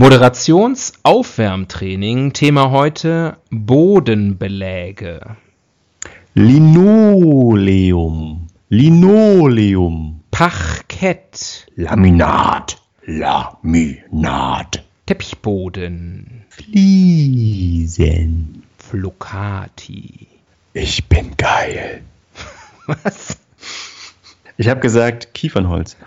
Moderationsaufwärmtraining. Thema heute Bodenbeläge. Linoleum. Linoleum. Parkett. Laminat. Laminat. Teppichboden. Fliesen. Flocati. Ich bin geil. Was? Ich habe gesagt Kiefernholz.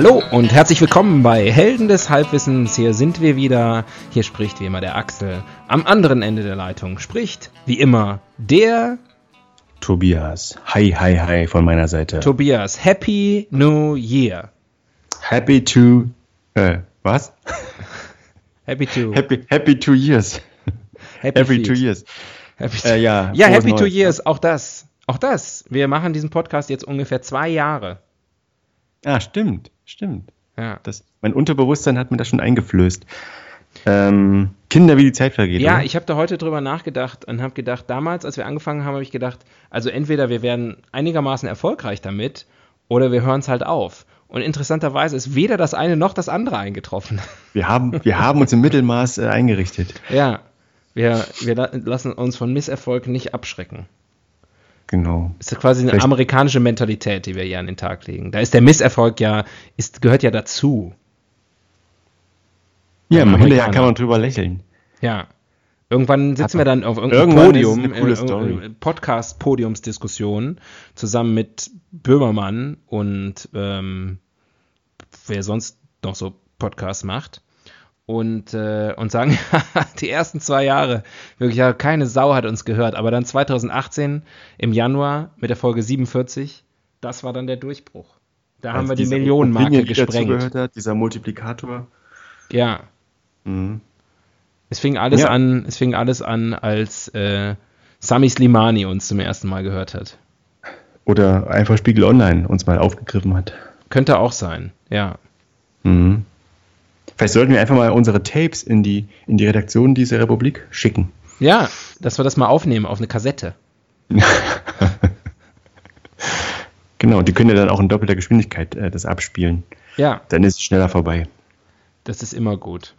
Hallo und herzlich willkommen bei Helden des Halbwissens. Hier sind wir wieder. Hier spricht wie immer der Axel. Am anderen Ende der Leitung spricht wie immer der Tobias. Hi, hi, hi von meiner Seite. Tobias. Happy New Year. Happy to. Äh, was? Happy to. Happy, happy two years. Happy Every feet. two years. Happy Äh, ja, ja, Happy Two Neues. Years. Auch das. Auch das. Wir machen diesen Podcast jetzt ungefähr zwei Jahre. Ah, stimmt, stimmt. Ja. Das, mein Unterbewusstsein hat mir das schon eingeflößt. Ähm, Kinder, wie die Zeit vergeht. Ja, oder? ich habe da heute drüber nachgedacht und habe gedacht, damals, als wir angefangen haben, habe ich gedacht, also entweder wir werden einigermaßen erfolgreich damit oder wir hören es halt auf. Und interessanterweise ist weder das eine noch das andere eingetroffen. Wir haben, wir haben uns im Mittelmaß äh, eingerichtet. ja, wir, wir la- lassen uns von Misserfolg nicht abschrecken. Genau. Ist quasi eine Vielleicht- amerikanische Mentalität, die wir hier an den Tag legen. Da ist der Misserfolg ja, ist, gehört ja dazu. Ja, Ja, im Hinterher kann man drüber lächeln. Ja. Irgendwann sitzen wir dann auf irgendeinem Podium, äh, Podcast-Podiumsdiskussion, zusammen mit Böhmermann und ähm, wer sonst noch so Podcasts macht. Und, äh, und sagen, die ersten zwei Jahre, wirklich, ja, keine Sau hat uns gehört. Aber dann 2018 im Januar mit der Folge 47, das war dann der Durchbruch. Da haben Als wir die Millionenmarke Opinie, die gesprengt. Hat, dieser Multiplikator. Ja, Mhm. Es fing alles Ja. an, es fing alles an, als äh, Sami Slimani uns zum ersten Mal gehört hat. Oder einfach Spiegel Online uns mal aufgegriffen hat. Könnte auch sein, ja. Mhm. Vielleicht sollten wir einfach mal unsere Tapes in die, in die Redaktion dieser Republik schicken. Ja, dass wir das mal aufnehmen auf eine Kassette. Genau, die können ja dann auch in doppelter Geschwindigkeit äh, das abspielen. Ja, Dann ist es schneller vorbei. das ist immer gut.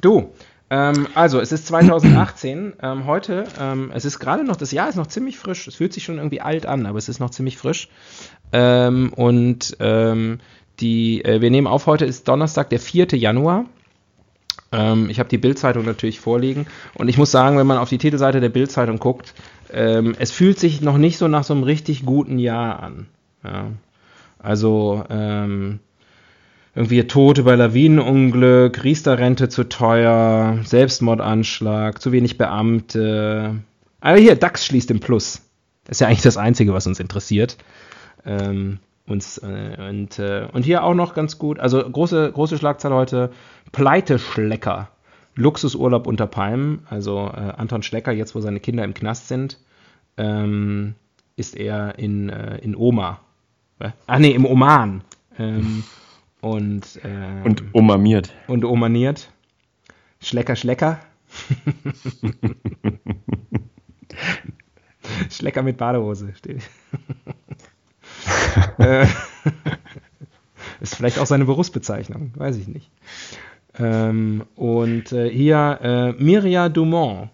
Du, ähm, also es ist 2018, ähm, heute, ähm, es ist gerade noch, das Jahr ist noch ziemlich frisch, es fühlt sich schon irgendwie alt an, aber es ist noch ziemlich frisch. Ähm, und ähm, die, äh, wir nehmen auf, heute ist Donnerstag, der 4. Januar. Ähm, ich habe die Bildzeitung natürlich vorliegen und ich muss sagen, wenn man auf die Titelseite der Bildzeitung guckt, ähm, es fühlt sich noch nicht so nach so einem richtig guten Jahr an. Ja. Also ähm, irgendwie Tote bei Lawinenunglück, Riester-Rente zu teuer, Selbstmordanschlag, zu wenig Beamte. Aber hier, DAX schließt im Plus. Das ist ja eigentlich das Einzige, was uns interessiert. Ähm, äh, und, äh, und hier auch noch ganz gut, also große, große Schlagzeile heute, Pleiteschlecker. Luxusurlaub unter Palmen, also äh, Anton Schlecker, jetzt wo seine Kinder im Knast sind, ähm, ist er in, äh, in Oma. Äh, Ah nee, im Oman. Ähm, und, ähm, Und umamiert. und omaniert. Schlecker, Schlecker. Schlecker mit Badehose steht. Äh, ist vielleicht auch seine Berufsbezeichnung, weiß ich nicht. Ähm, und äh, hier äh, Miria Dumont.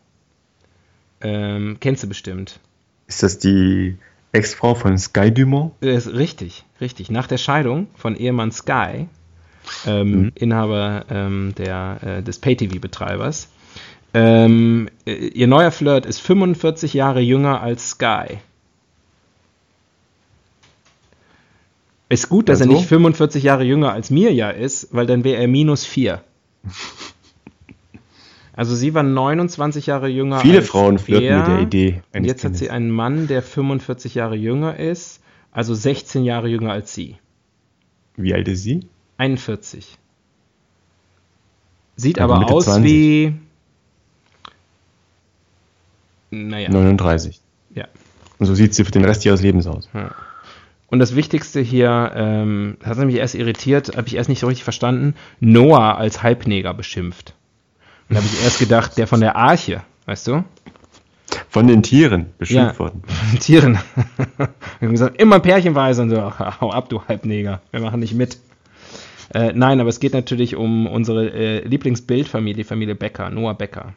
Ähm, kennst du bestimmt. Ist das die Ex-Frau von Sky Dumont? Äh, Ist richtig, richtig. Nach der Scheidung von Ehemann Sky, ähm, Inhaber ähm, der, äh, des Pay-TV-Betreibers, ähm, äh, ihr neuer Flirt ist 45 Jahre jünger als Sky. Ist gut, dass er Also? nicht 45 Jahre jünger als Mirja ist, weil dann wäre er minus 4. Also sie war 29 Jahre jünger Viele als Frauen flirten er. mit der Idee. Und jetzt hat sie einen Mann, der 45 Jahre jünger ist, also 16 Jahre jünger als sie. Wie alt ist sie? 41. Sieht Also aber Mitte aus 20. wie. Naja, 39. ja. Und so sieht sie für den Rest ihres Lebens aus. Und das Wichtigste hier, ähm, das hat mich erst irritiert, habe ich erst nicht so richtig verstanden, Noah als Halbneger beschimpft. Und da habe ich erst gedacht, der von der Arche, weißt du? Von den Tieren beschimpft Ja. worden. Tieren. Wir haben gesagt, immer pärchenweise und so, ach, hau ab, du Halbneger, wir machen nicht mit. Äh, nein, aber es geht natürlich um unsere äh, Lieblingsbildfamilie, Familie Becker, Noah Becker.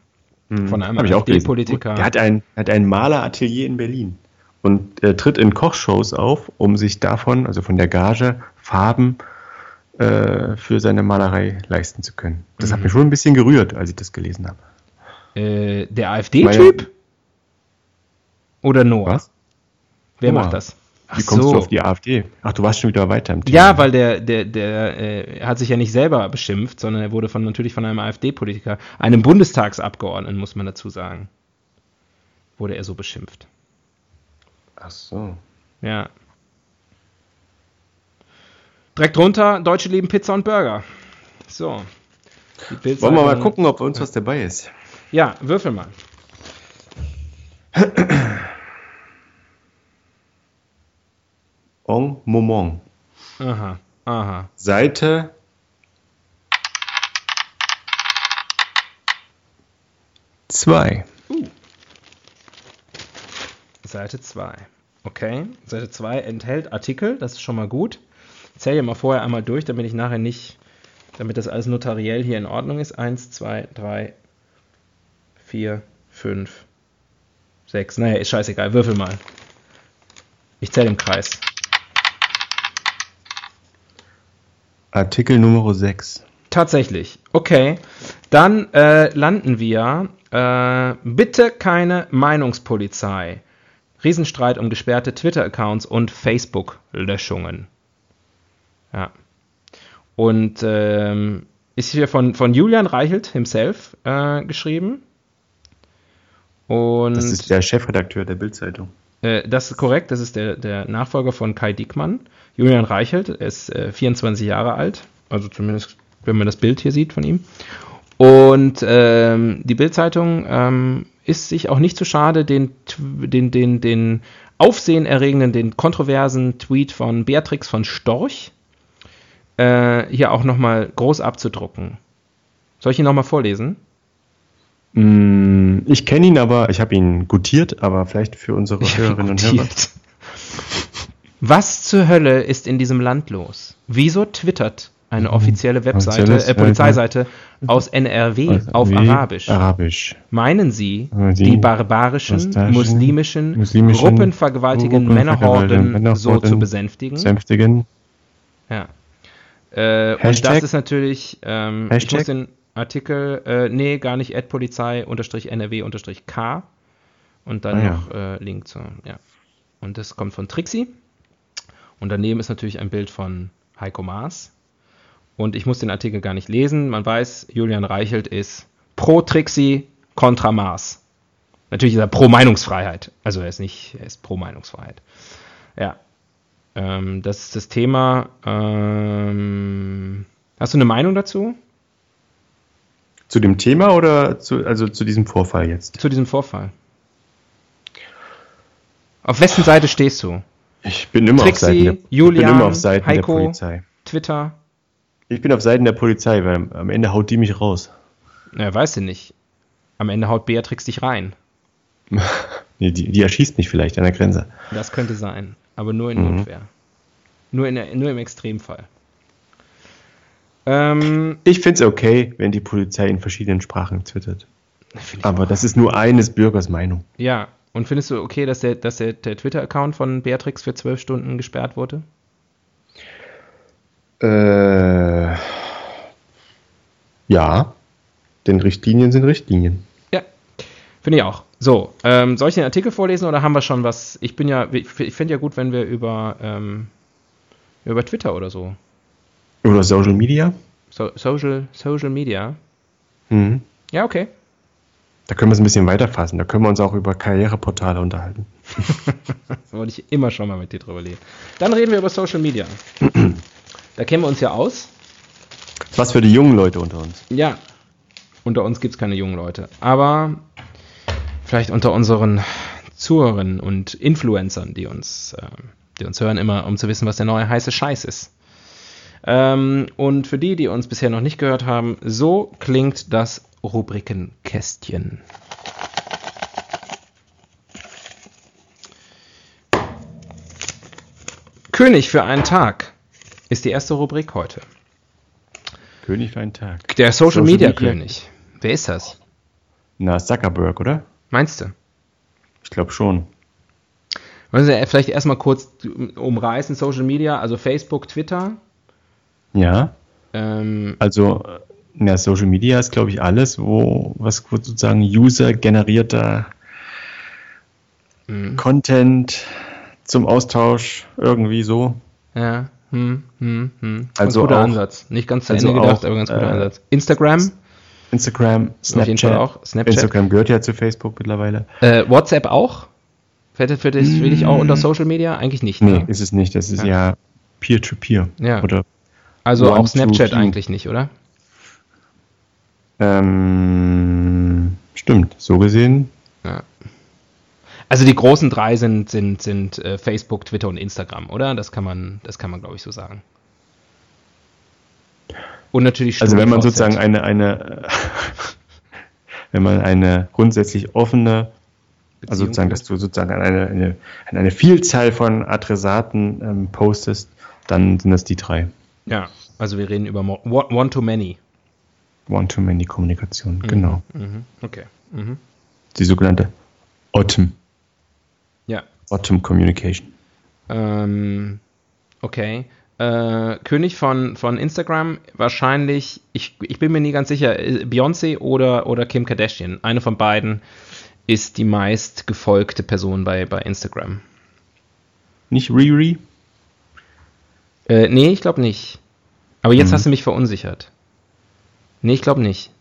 Von einem. AfD-Politiker. Der hat ein, hat ein Maleratelier in Berlin und äh, tritt in Kochshows auf, um sich davon, also von der Gage, Farben äh, für seine Malerei leisten zu können. Das Mhm. hat mich schon ein bisschen gerührt, als ich das gelesen habe. Äh, der AfD-Typ? Oder Noah? Was? Wer Noah. macht das? Ach Wie kommst so. du auf die AfD? Ach, du warst schon wieder weiter im Thema. Ja, weil der, der, der äh, hat sich ja nicht selber beschimpft, sondern er wurde von, natürlich von einem AfD-Politiker, einem Bundestagsabgeordneten, muss man dazu sagen, wurde er so beschimpft. Ach so. Ja. Direkt drunter, Deutsche lieben Pizza und Burger. So. Wollen wir mal gucken, ob bei uns was dabei ist. Ja, würfel mal. En Moment. Aha, aha. Seite zwei. Seite 2. Okay, Seite 2 enthält Artikel, das ist schon mal gut. Ich zähle mal vorher einmal durch, damit ich nachher nicht, damit das alles notariell hier in Ordnung ist. 1, 2, 3, 4, 5, 6. Naja, ist scheißegal, würfel mal. Ich zähle im Kreis. Artikel Nummer 6. Tatsächlich. Okay. Dann äh, landen wir. Äh, bitte keine Meinungspolizei. Riesenstreit um gesperrte Twitter-Accounts und Facebook-Löschungen. Ja. Und ähm, ist hier von, von Julian Reichelt himself äh, geschrieben. Und Das ist der Chefredakteur der Bildzeitung. äh, das ist korrekt, das ist der, der Nachfolger von Kai Diekmann. Julian Reichelt ist äh, 24 Jahre alt, also zumindest, wenn man das Bild hier sieht von ihm. Und ähm, die Bildzeitung ähm, ist sich auch nicht zu schade, den, den, den, den aufsehenerregenden, den kontroversen Tweet von Beatrix von Storch äh, hier auch nochmal groß abzudrucken. Soll ich ihn nochmal vorlesen? Mm, Ich kenne ihn aber, ich habe ihn gutiert, aber vielleicht für unsere Hörerinnen und Hörer. Was zur Hölle ist in diesem Land los? Wieso twittert eine offizielle Webseite, äh, Polizeiseite aus NRW auf Wie? Arabisch? Arabisch. Meinen Sie, die die barbarischen, muslimischen- muslimischen, gruppenvergewaltigenden Gruppenvergewaltigenden Männerhorden so Männerhorden zu besänftigen? Sänftigen. Ja. Äh, und das ist natürlich, ähm, ich muss den Artikel, äh, nee, gar nicht, Ad Polizei unterstrich NRW unterstrich K und dann Ah, ja. noch äh, Link zu, ja. Und das kommt von Trixie. Und daneben ist natürlich ein Bild von Heiko Maas. Und ich muss den Artikel gar nicht lesen. Man weiß, Julian Reichelt ist pro Trixie, kontra Maas. Natürlich ist er pro Meinungsfreiheit. Also er ist nicht, er ist pro Meinungsfreiheit. Ja. Ähm, das ist das Thema. Ähm, hast du eine Meinung dazu? Zu dem Thema oder zu, also zu diesem Vorfall jetzt? Zu diesem Vorfall? Auf wessen Seite stehst du? Ich bin immer Trixie, auf Seiten der, ich Julian, bin immer auf Seiten Heiko. der Polizei. Twitter? Ich bin auf Seiten der Polizei, weil am Ende haut die mich raus. Na, weißt du nicht. Am Ende haut Beatrix dich rein. Nee, die, die erschießt mich vielleicht an der Grenze. Das könnte sein. Aber nur in Mhm. Notwehr. Nur, in der, nur im Extremfall. Ähm, Ich finde es okay, wenn die Polizei in verschiedenen Sprachen twittert. Aber auch. das ist nur eines Bürgers Meinung. Ja. Und findest du okay, dass der, dass der, der Twitter-Account von Beatrix für zwölf Stunden gesperrt wurde? Äh, ja, denn Richtlinien sind Richtlinien. Ja, finde ich auch. So, ähm, soll ich den Artikel vorlesen oder haben wir schon was? Ich bin ja, ich finde ja gut, wenn wir über, ähm, Über Twitter oder so. Oder Social Media. so Social, Social Media. Mhm. Ja, okay. Da können wir es ein bisschen weiterfassen. Da können wir uns auch über Karriereportale unterhalten. Das wollte ich immer schon mal mit dir drüber reden. Dann reden wir über Social Media. Da kennen wir uns ja aus. Was für die jungen Leute unter uns. Ja, unter uns gibt es keine jungen Leute. Aber vielleicht unter unseren Zuhörern und Influencern, die uns, äh, die uns hören, immer um zu wissen, was der neue heiße Scheiß ist. Ähm, und für die, die uns bisher noch nicht gehört haben, so klingt das Rubrikenkästchen. König für einen Tag ist die erste Rubrik heute. König für einen Tag. Der Social, Social Media, Media. König. Wer ist das? Na, Zuckerberg, oder? Meinst du? Ich glaube schon. Wollen Sie vielleicht erstmal kurz umreißen, Social Media, also Facebook, Twitter. Ja. Ähm, Also, ja, Social Media ist, glaube ich, alles, wo was sozusagen user-generierter Mhm. Content zum Austausch irgendwie so. ja, hm, hm, hm. Ganz Also guter auch- Ansatz. Nicht ganz zu also Ende gedacht, auch, aber ganz guter äh, Ansatz. Instagram, Instagram, auf Snapchat. auch. Snapchat. Instagram gehört ja zu Facebook mittlerweile. Äh, WhatsApp auch? Fällt für dich, für dich auch unter Social Media? Eigentlich nicht. Nee, Ne? ist es nicht. Das ist Ja. ja Peer-to-Peer. Ja. Oder Also auch Snapchat eigentlich nicht, oder? ähm, stimmt, so gesehen. Ja. Also die großen drei sind, sind, sind äh, Facebook, Twitter und Instagram, oder? Das kann man, das kann man, glaube ich, so sagen. Und natürlich Also wenn man sozusagen eine, eine wenn man eine grundsätzlich offene, also Beziehung sozusagen, dass du sozusagen an eine, eine, an eine Vielzahl von Adressaten ähm, postest, dann sind das die drei. Ja, also wir reden über One-to-Many. One-to-Many-Kommunikation, genau. Mhm. Okay. Mhm. Die sogenannte OTM, OTM Communication. Ähm, okay. Äh, König von, von Instagram, wahrscheinlich, ich, ich bin mir nie ganz sicher, äh, Beyoncé oder, oder Kim Kardashian. Eine von beiden ist die meist gefolgte Person bei, bei Instagram. Nicht Riri? Äh, nee, ich glaube nicht. Aber jetzt Mhm. hast du mich verunsichert. Nee, ich glaube nicht.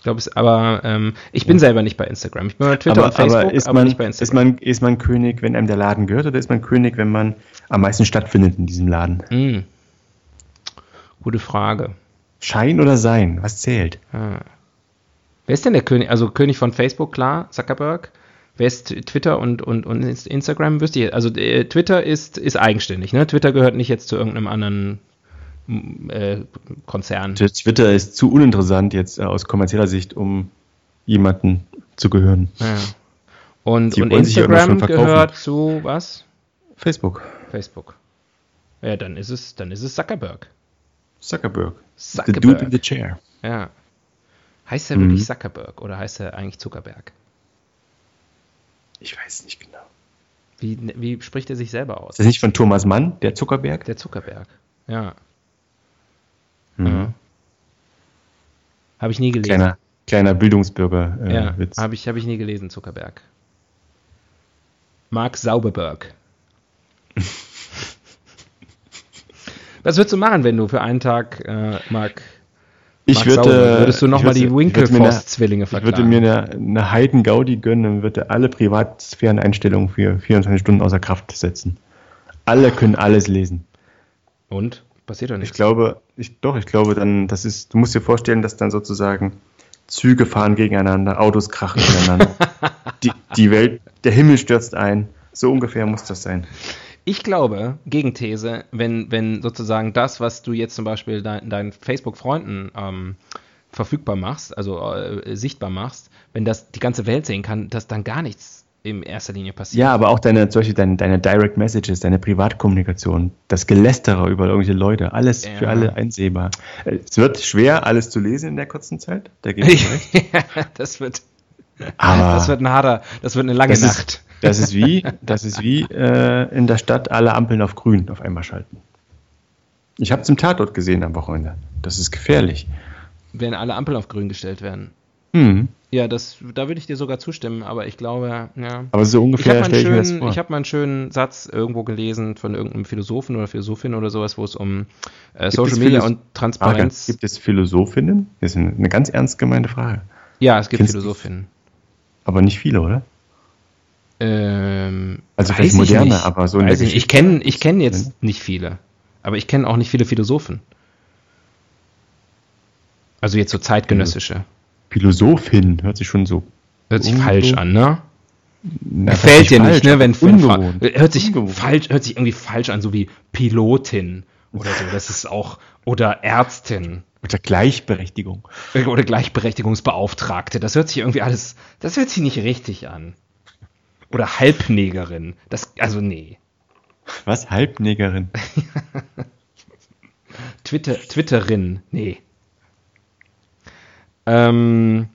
Ich glaube es, aber ähm, ich bin selber nicht bei Instagram. Ich bin bei Twitter aber, und Facebook, aber, ist, aber man, nicht bei ist, Instagram. man, ist man König, wenn einem der Laden gehört, oder ist man König, wenn man am meisten stattfindet in diesem Laden? Hm. Gute Frage. Schein oder Sein? Was zählt? Ah. Wer ist denn der König? Also König von Facebook, klar, Zuckerberg. Wer ist Twitter und, und, und Inst- Instagram? Wüsste ich. Also äh, Twitter ist, ist eigenständig, ne? Twitter gehört nicht jetzt zu irgendeinem anderen äh, Konzern. Twitter ist zu uninteressant jetzt äh, aus kommerzieller Sicht, um jemanden zu gehören. Ja. Und, und Instagram gehört zu was? Facebook. Facebook. Ja, dann ist es, dann ist es Zuckerberg. Zuckerberg. The dude in the Zuckerberg. chair. Ja. Heißt er Mhm. wirklich Zuckerberg oder heißt er eigentlich Zuckerberg? Ich weiß nicht genau. Wie, wie spricht er sich selber aus? Ist das nicht von Thomas Mann, der Zuckerberg? Der Zuckerberg. Ja. Mhm. Habe ich nie gelesen. Kleiner, kleiner Bildungsbürger äh, ja, habe ich, hab ich nie gelesen, Zuckerberg. Mark Sauberberg. Was würdest du machen, wenn du für einen Tag äh, Mark, Ich würde, Sauber, würdest du nochmal die eine- Winklevoss-Zwillinge Ich würde mir eine, eine Heiden-Gaudi gönnen und würde alle Privatsphären-Einstellungen für 24 Stunden außer Kraft setzen. Alle können alles lesen. Und? Passiert doch Ich nichts. glaube, ich, doch, ich glaube dann, das ist, du musst dir vorstellen, dass dann sozusagen Züge fahren gegeneinander, Autos krachen ineinander. die, die Welt, der Himmel stürzt ein. So ungefähr muss das sein. Ich glaube, Gegenthese, wenn, wenn sozusagen das, was du jetzt zum Beispiel dein, deinen Facebook-Freunden ähm, verfügbar machst, also äh, sichtbar machst, wenn das die ganze Welt sehen kann, dass dann gar nichts in erster Linie passiert. Ja, aber auch deine, zum Beispiel deine, deine Direct Messages, deine Privatkommunikation, das Gelästere über irgendwelche Leute, alles Ja. für alle einsehbar. Es wird schwer, alles zu lesen in der kurzen Zeit. Da gebe ich recht. das wird, Aber das wird ein harter, das wird eine lange das Nacht. ist, das ist wie, das ist wie äh, in der Stadt alle Ampeln auf grün auf einmal schalten. Ich habe es im Tatort gesehen am Wochenende. Das ist gefährlich. wenn alle Ampeln auf grün gestellt werden. Hm. Ja, das, da würde ich dir sogar zustimmen, aber ich glaube, ja. Aber so Ich ungefähr habe mal, stelle ich mir ich hab mal einen schönen Satz irgendwo gelesen von irgendeinem Philosophen oder Philosophin oder sowas, wo es um äh, Social Media und Frage, Transparenz. gibt es Philosophinnen? Das ist eine, eine ganz ernst gemeinte Frage. ja, es gibt Kennst Philosophinnen. Aber nicht viele, oder? Ähm, Also vielleicht ich moderne, aber so in weiß der ich. Ich kenne ich kenn jetzt nicht viele. Aber ich kenne auch nicht viele Philosophen. Also jetzt so zeitgenössische. Philosophin hört sich schon so. Hört sich falsch an, ne? Na, Gefällt dir falsch, nicht, ne? Wenn, wenn ungewohnt. hört sich Ungewohnt. falsch, hört sich irgendwie falsch an, so wie Pilotin oder so. Das ist auch oder Ärztin Unter Gleichberechtigung. oder Gleichberechtigungsbeauftragte. Das hört sich irgendwie alles, das hört sich nicht richtig an. Oder Halbnegerin. Das, also nee. Was? Halbnegerin? Twitter, Twitterin, nee. Ähm,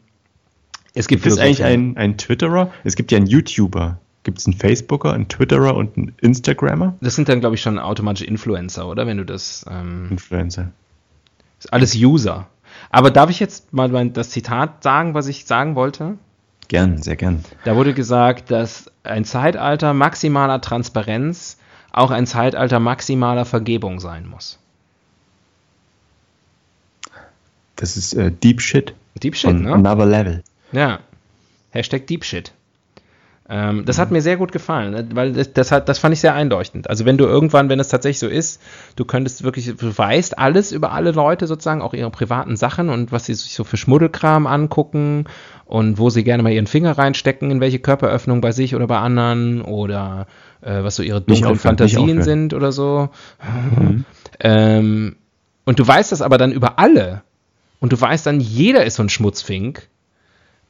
es gibt es eigentlich einen, einen Twitterer? Es gibt ja einen YouTuber. Gibt es einen Facebooker, einen Twitterer und einen Instagrammer? Das sind dann, glaube ich, schon automatische Influencer, oder? Wenn du das. Ähm, Influencer. ist alles User. Aber darf ich jetzt mal mein, das Zitat sagen, was ich sagen wollte? Gern, sehr gern. Da wurde gesagt, dass ein Zeitalter maximaler Transparenz auch ein Zeitalter maximaler Vergebung sein muss. Das ist äh, Deep Shit. Deep Shit, ne? Another Level. Ja. Hashtag Deep Shit. Ähm, das hat mir sehr gut gefallen, ne? weil das, das, hat, das fand ich sehr einleuchtend. Also wenn du irgendwann, wenn es tatsächlich so ist, du könntest wirklich, du weißt alles über alle Leute sozusagen, auch ihre privaten Sachen und was sie sich so für Schmuddelkram angucken und wo sie gerne mal ihren Finger reinstecken, in welche Körperöffnung bei sich oder bei anderen oder äh, was so ihre dunklen Fantasien sind oder so. Ähm, und du weißt das aber dann über alle. Und du weißt dann, jeder ist so ein Schmutzfink.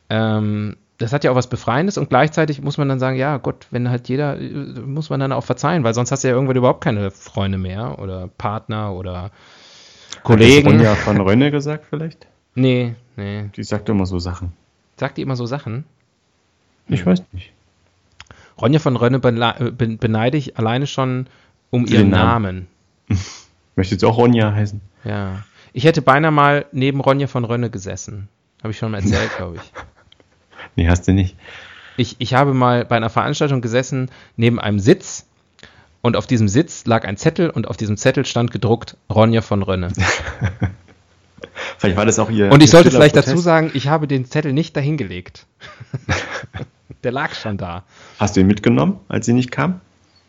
Ähm, das hat ja auch was Befreiendes und gleichzeitig muss man dann sagen, ja Gott, wenn halt jeder, äh, muss man dann auch verzeihen, weil sonst hast du ja irgendwann überhaupt keine Freunde mehr oder Partner oder Hat das Kollegen. Ronja von Rönne gesagt vielleicht? Nee, nee. Die sagt immer so Sachen. Sagt die immer so Sachen? Ich weiß nicht. Ronja von Rönne äh, be- beneide ich alleine schon um ihren Namen. Namen. Möchte jetzt auch Ronja heißen. Ja. Ich hätte beinahe mal neben Ronja von Rönne gesessen. Habe ich schon mal erzählt, glaube ich. Nee, hast du nicht. ich. Ich habe mal bei einer Veranstaltung gesessen, neben einem Sitz. Und auf diesem Sitz lag ein Zettel und auf diesem Zettel stand gedruckt Ronja von Rönne. Vielleicht war das auch ihr. Und ich ihr sollte vielleicht dazu sagen, ich habe den Zettel nicht dahingelegt. Der lag schon da. Hast du ihn mitgenommen, als sie nicht kam?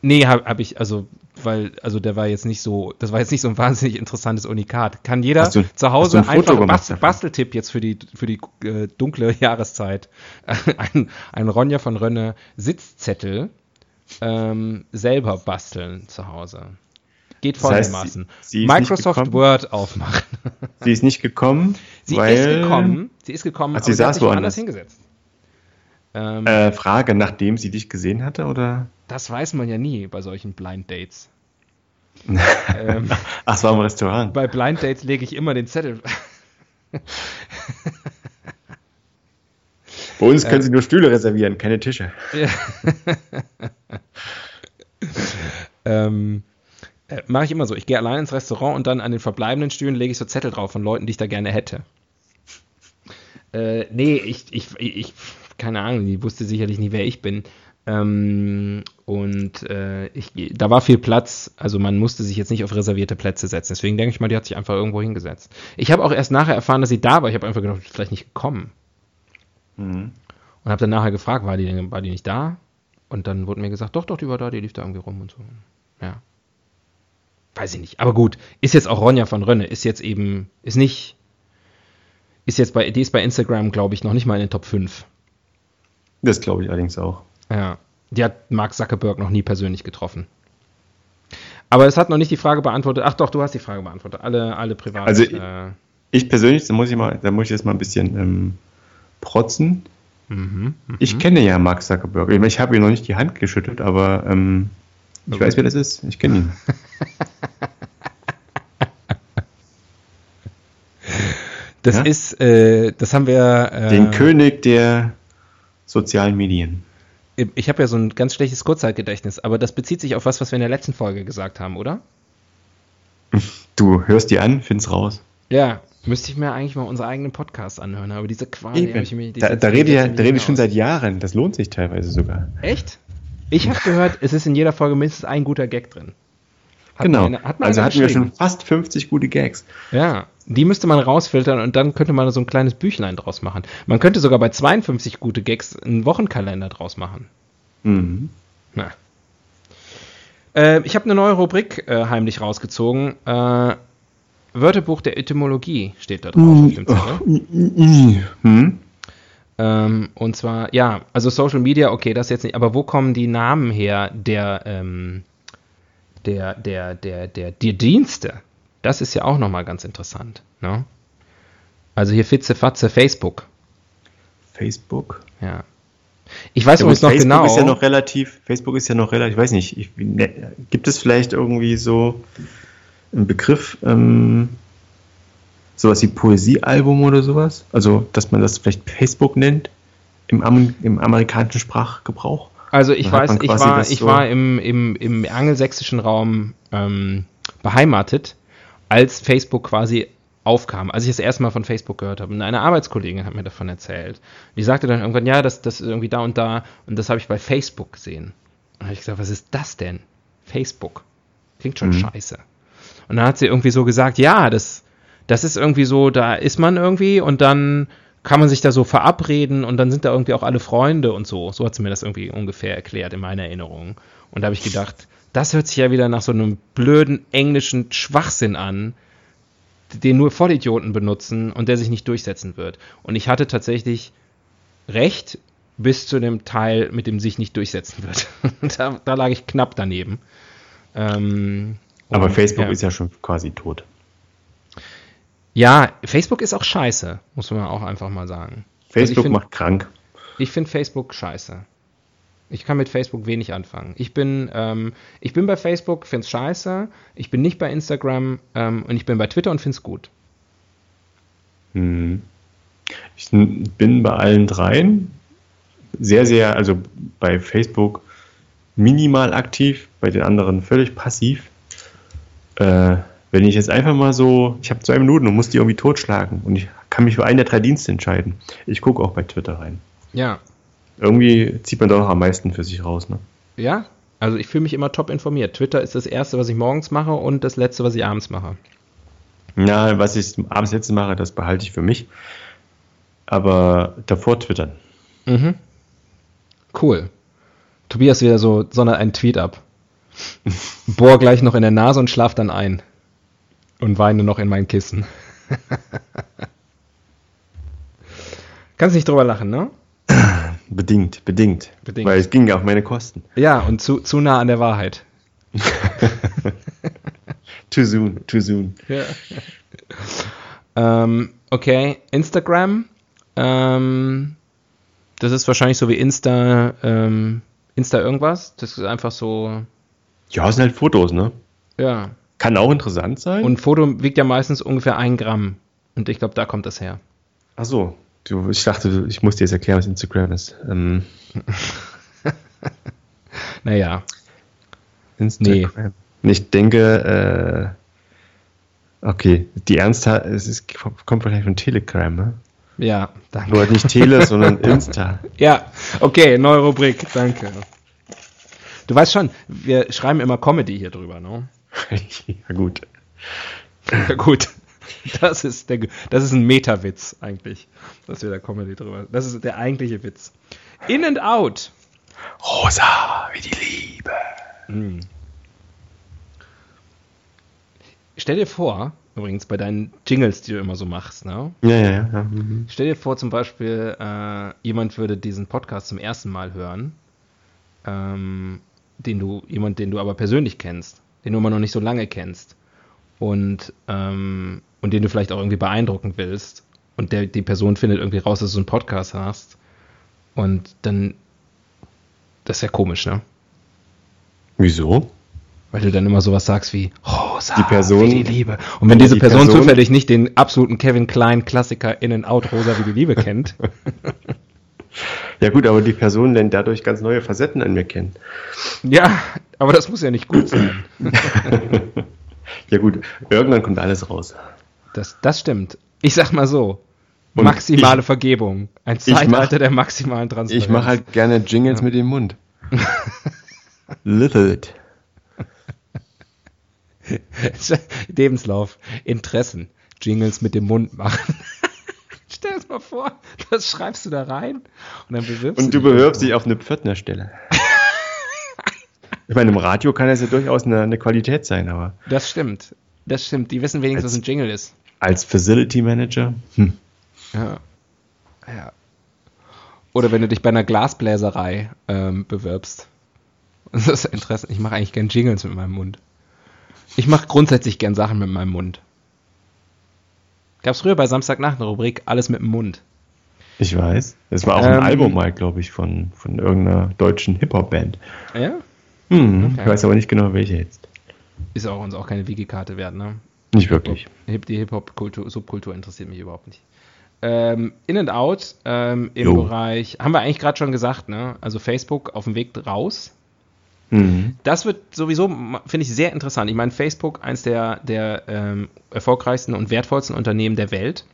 Nee, habe hab ich, also, weil, also der war jetzt nicht so, das war jetzt nicht so ein wahnsinnig interessantes Unikat. Kann jeder du- zu Hause ein einfach gemacht Bastel? Basteltipp jetzt für die, für die äh, dunkle Jahreszeit. ein, ein Ronja von Rönne Sitzzettel ähm, selber basteln zu Hause. Geht Das heißt, folgendermaßen. sie- sie ist nicht Microsoft? Word aufmachen. Sie ist nicht gekommen. Sie weil, ist gekommen, sie ist gekommen, Ach, sie aber sie hat saß sich woanders. woanders hingesetzt. Ähm, Äh, Frage, nachdem sie dich gesehen hatte, oder? Das weiß man ja nie bei solchen Blind Dates. ähm, Ach, es war im Restaurant. bei Blind Dates lege ich immer den Zettel. Bei uns können sie nur Stühle reservieren, keine Tische. ähm, äh, Mache ich immer so. Ich gehe allein ins Restaurant und dann an den verbleibenden Stühlen lege ich so Zettel drauf von Leuten, die ich da gerne hätte. Äh, nee, ich, ich, ich, keine Ahnung, die wusste sicherlich nie, wer ich bin. Ähm, und äh, ich, da war viel Platz, also man musste sich jetzt nicht auf reservierte Plätze setzen. Deswegen denke ich mal, die hat sich einfach irgendwo hingesetzt. Ich habe auch erst nachher erfahren, dass sie da war. Ich habe einfach gedacht, vielleicht nicht gekommen. Mhm. Und habe dann nachher gefragt, war die, denn- war die nicht da? Und dann wurde mir gesagt, doch, doch, die war da, die lief da irgendwie rum und so. Ja. Weiß ich nicht. Aber gut, ist jetzt auch Ronja von Rönne, ist jetzt eben, ist nicht, ist jetzt bei, die ist bei Instagram, glaube ich, noch nicht mal in den Top 5. Das glaube ich allerdings auch. Ja. Die hat Mark Zuckerberg noch nie persönlich getroffen. Aber es hat noch nicht die Frage beantwortet. Ach doch, du hast die Frage beantwortet. Alle, alle privat. Also, äh, Ich persönlich, da muss ich mal, da muss ich jetzt mal ein bisschen ähm, protzen. mhm, mhm. Ich kenne ja Mark Zuckerberg. Ich, ich habe ihm noch nicht die Hand geschüttelt, aber ähm, ich Okay. weiß, wer das ist. Ich kenne ihn. Das Ja? ist, äh, das haben wir. Äh, Den König der sozialen Medien. Ich habe ja so ein ganz schlechtes Kurzzeitgedächtnis, aber das bezieht sich auf was, was wir in der letzten Folge gesagt haben, oder? Du hörst die an, find's raus. Ja. Müsste ich mir eigentlich mal unsere eigenen Podcasts anhören, aber diese Qual, die Eben. ich mir. Da, da rede ich, ja- da rede ich schon aus. seit Jahren. Das lohnt sich teilweise sogar. Echt? Ich habe gehört, es ist in jeder Folge mindestens ein guter Gag drin. Hat genau. mal einer- hat also hatten wir schon fast 50 gute Gags. Ja, die müsste man rausfiltern und dann könnte man so ein kleines Büchlein draus machen. Man könnte sogar bei 52 gute Gags einen Wochenkalender draus machen. Mhm. Na. Äh, ich habe eine neue Rubrik äh, heimlich rausgezogen. Äh, Wörterbuch der Etymologie steht da drauf auf dem Zettel. Hm? Ähm, und zwar, ja, also Social Media, okay, das jetzt nicht, aber wo kommen die Namen her der, ähm, der, der, der, der, der Dienste? Das ist ja auch nochmal ganz interessant. Ne? Also hier Fitze, Fatze, Facebook. Facebook. Ja. Ich weiß Ja, übrigens gut, noch Facebook genau. ist ja noch relativ, Facebook ist ja noch relativ, ich weiß nicht, ich, ne, gibt es vielleicht irgendwie so einen Begriff, ähm, sowas wie Poesiealbum oder sowas? Also, dass man das vielleicht Facebook nennt im, Am im amerikanischen Sprachgebrauch? Also ich Dann weiß, ich war, ich so- war im, im, im angelsächsischen Raum ähm, beheimatet, als Facebook quasi aufkam, als ich das erste Mal von Facebook gehört habe. Und eine Arbeitskollegin hat mir davon erzählt. Die sagte dann irgendwann, ja, das, das ist irgendwie da und da und das habe ich bei Facebook gesehen. Und habe ich gesagt, was ist das denn? Facebook. Klingt schon scheiße. Und dann hat sie irgendwie so gesagt, ja, das, das ist irgendwie so, da ist man irgendwie und dann kann man sich da so verabreden und dann sind da irgendwie auch alle Freunde und so. So hat sie mir das irgendwie ungefähr erklärt in meiner Erinnerung. Und da habe ich gedacht, das hört sich ja wieder nach so einem blöden englischen Schwachsinn an, den nur Vollidioten benutzen und der sich nicht durchsetzen wird. Und ich hatte tatsächlich recht bis zu dem Teil, mit dem sich nicht durchsetzen wird. da, da lag ich knapp daneben. Ähm, Aber Facebook ja. ist ja schon quasi tot. Ja, Facebook ist auch scheiße, muss man auch einfach mal sagen. Facebook ich find- macht krank. Ich finde Facebook scheiße. Ich kann mit Facebook wenig anfangen. Ich bin, ähm, ich bin bei Facebook, finde es scheiße. Ich bin nicht bei Instagram ähm, und ich bin bei Twitter und finde es gut. Mhm. Ich bin bei allen dreien sehr, sehr, also bei Facebook minimal aktiv, bei den anderen völlig passiv. Äh, wenn ich jetzt einfach mal so, ich habe zwei Minuten und muss die irgendwie totschlagen und ich kann mich für einen der drei Dienste entscheiden. Ich gucke auch bei Twitter rein. Ja. Irgendwie zieht man doch noch am meisten für sich raus, ne? Ja, also ich fühle mich immer top informiert. Twitter ist das erste, was ich morgens mache und das letzte, was ich abends mache. Ja, was ich abends jetzt mache, das behalte ich für mich. Aber davor twittern. Mhm. Cool. Tobias wieder so, sondert einen Tweet ab. Bohr gleich noch in der Nase und schlaf dann ein. Und weine noch in mein Kissen. Kannst nicht drüber lachen, ne? Bedingt, bedingt. Bedingt. Weil es ging ja auf meine Kosten. Ja, und zu, zu nah an der Wahrheit. Too soon, too soon. Ja. ähm, okay, Instagram. Ähm, das ist wahrscheinlich so wie Insta, ähm, Insta irgendwas. Das ist einfach so, Ja, es sind halt Fotos, ne? ja. Kann auch interessant sein. Und ein Foto wiegt ja meistens ungefähr ein Gramm. Und ich glaube, da kommt das her. Ach so. Du, ich dachte, ich muss dir jetzt erklären, was Instagram ist. Ähm, Naja, Instagram. Ich denke, äh, okay, die Ernsthaft, es ist, kommt wahrscheinlich von Telegram, ne? ja, danke. Nur halt nicht Tele, sondern Insta. Ja, okay, neue Rubrik, danke. Du weißt schon, wir schreiben immer Comedy hier drüber, ne? ja, gut. Ja, gut. Das ist, der, das ist ein Meta-Witz eigentlich, dass wir da Comedy drüber. Das ist der eigentliche Witz. In and out. Rosa, wie die Liebe. Stell dir vor, übrigens bei deinen Jingles, die du immer so machst, ne? Ja, ja, ja. ja. mhm. Stell dir vor, zum Beispiel, äh, jemand würde diesen Podcast zum ersten Mal hören, ähm, den du, jemand, den du aber persönlich kennst, den du immer noch nicht so lange kennst und, ähm, und den du vielleicht auch irgendwie beeindrucken willst und der, die Person findet irgendwie raus, dass du einen Podcast hast und dann, das ist ja komisch, ne? Wieso? Weil du dann immer sowas sagst wie Rosa, Die Person- wie die Liebe. Und wenn diese die Person, Person- zufällig nicht den absoluten Kevin Klein Klassiker In and Out Rosa, wie die Liebe kennt, Ja gut, aber die Person lernt dadurch ganz neue Facetten an mir kennen. ja, aber das muss ja nicht gut sein. Ja gut, irgendwann kommt alles raus. Das, das stimmt. Ich sag mal so. Und maximale ich- Vergebung. Ein ich mach- Zeitalter der maximalen Transparenz. Ich mache halt gerne Jingles mit dem Mund. Little it. Lebenslauf, Interessen, Jingles mit dem Mund machen. Stell dir das mal vor, das schreibst du da rein und dann bewirbst Und du bewirbst dich auf eine Pförtnerstelle. ich meine, im Radio kann das ja durchaus eine, eine Qualität sein, aber Das stimmt. Das stimmt. Die wissen wenigstens, was ein Jingle ist. Als Facility Manager, hm. Ja. ja. Oder wenn du dich bei einer Glasbläserei ähm, bewirbst. Das ist interessant. Ich mache eigentlich gern Jingles mit meinem Mund. Ich mache grundsätzlich gern Sachen mit meinem Mund. Gab's früher bei Samstagnacht eine Rubrik Alles mit dem Mund. ich weiß. Das war auch Ähm, ein Album mal, glaube ich, von, von irgendeiner deutschen Hip-Hop-Band. Ja? Hm. Okay. Ich weiß aber nicht genau, welche jetzt. Ist auch uns auch keine Wiki-Karte wert, ne? Nicht wirklich. Hip- Die Hip-Hop-Kultur, Subkultur interessiert mich überhaupt nicht. Ähm, in and Out ähm, im Jo. Bereich, haben wir eigentlich gerade schon gesagt, ne? Also Facebook auf dem Weg raus. Mhm. Das wird sowieso, finde ich, sehr interessant. Ich meine, Facebook, eins der, der ähm, erfolgreichsten und wertvollsten Unternehmen der Welt.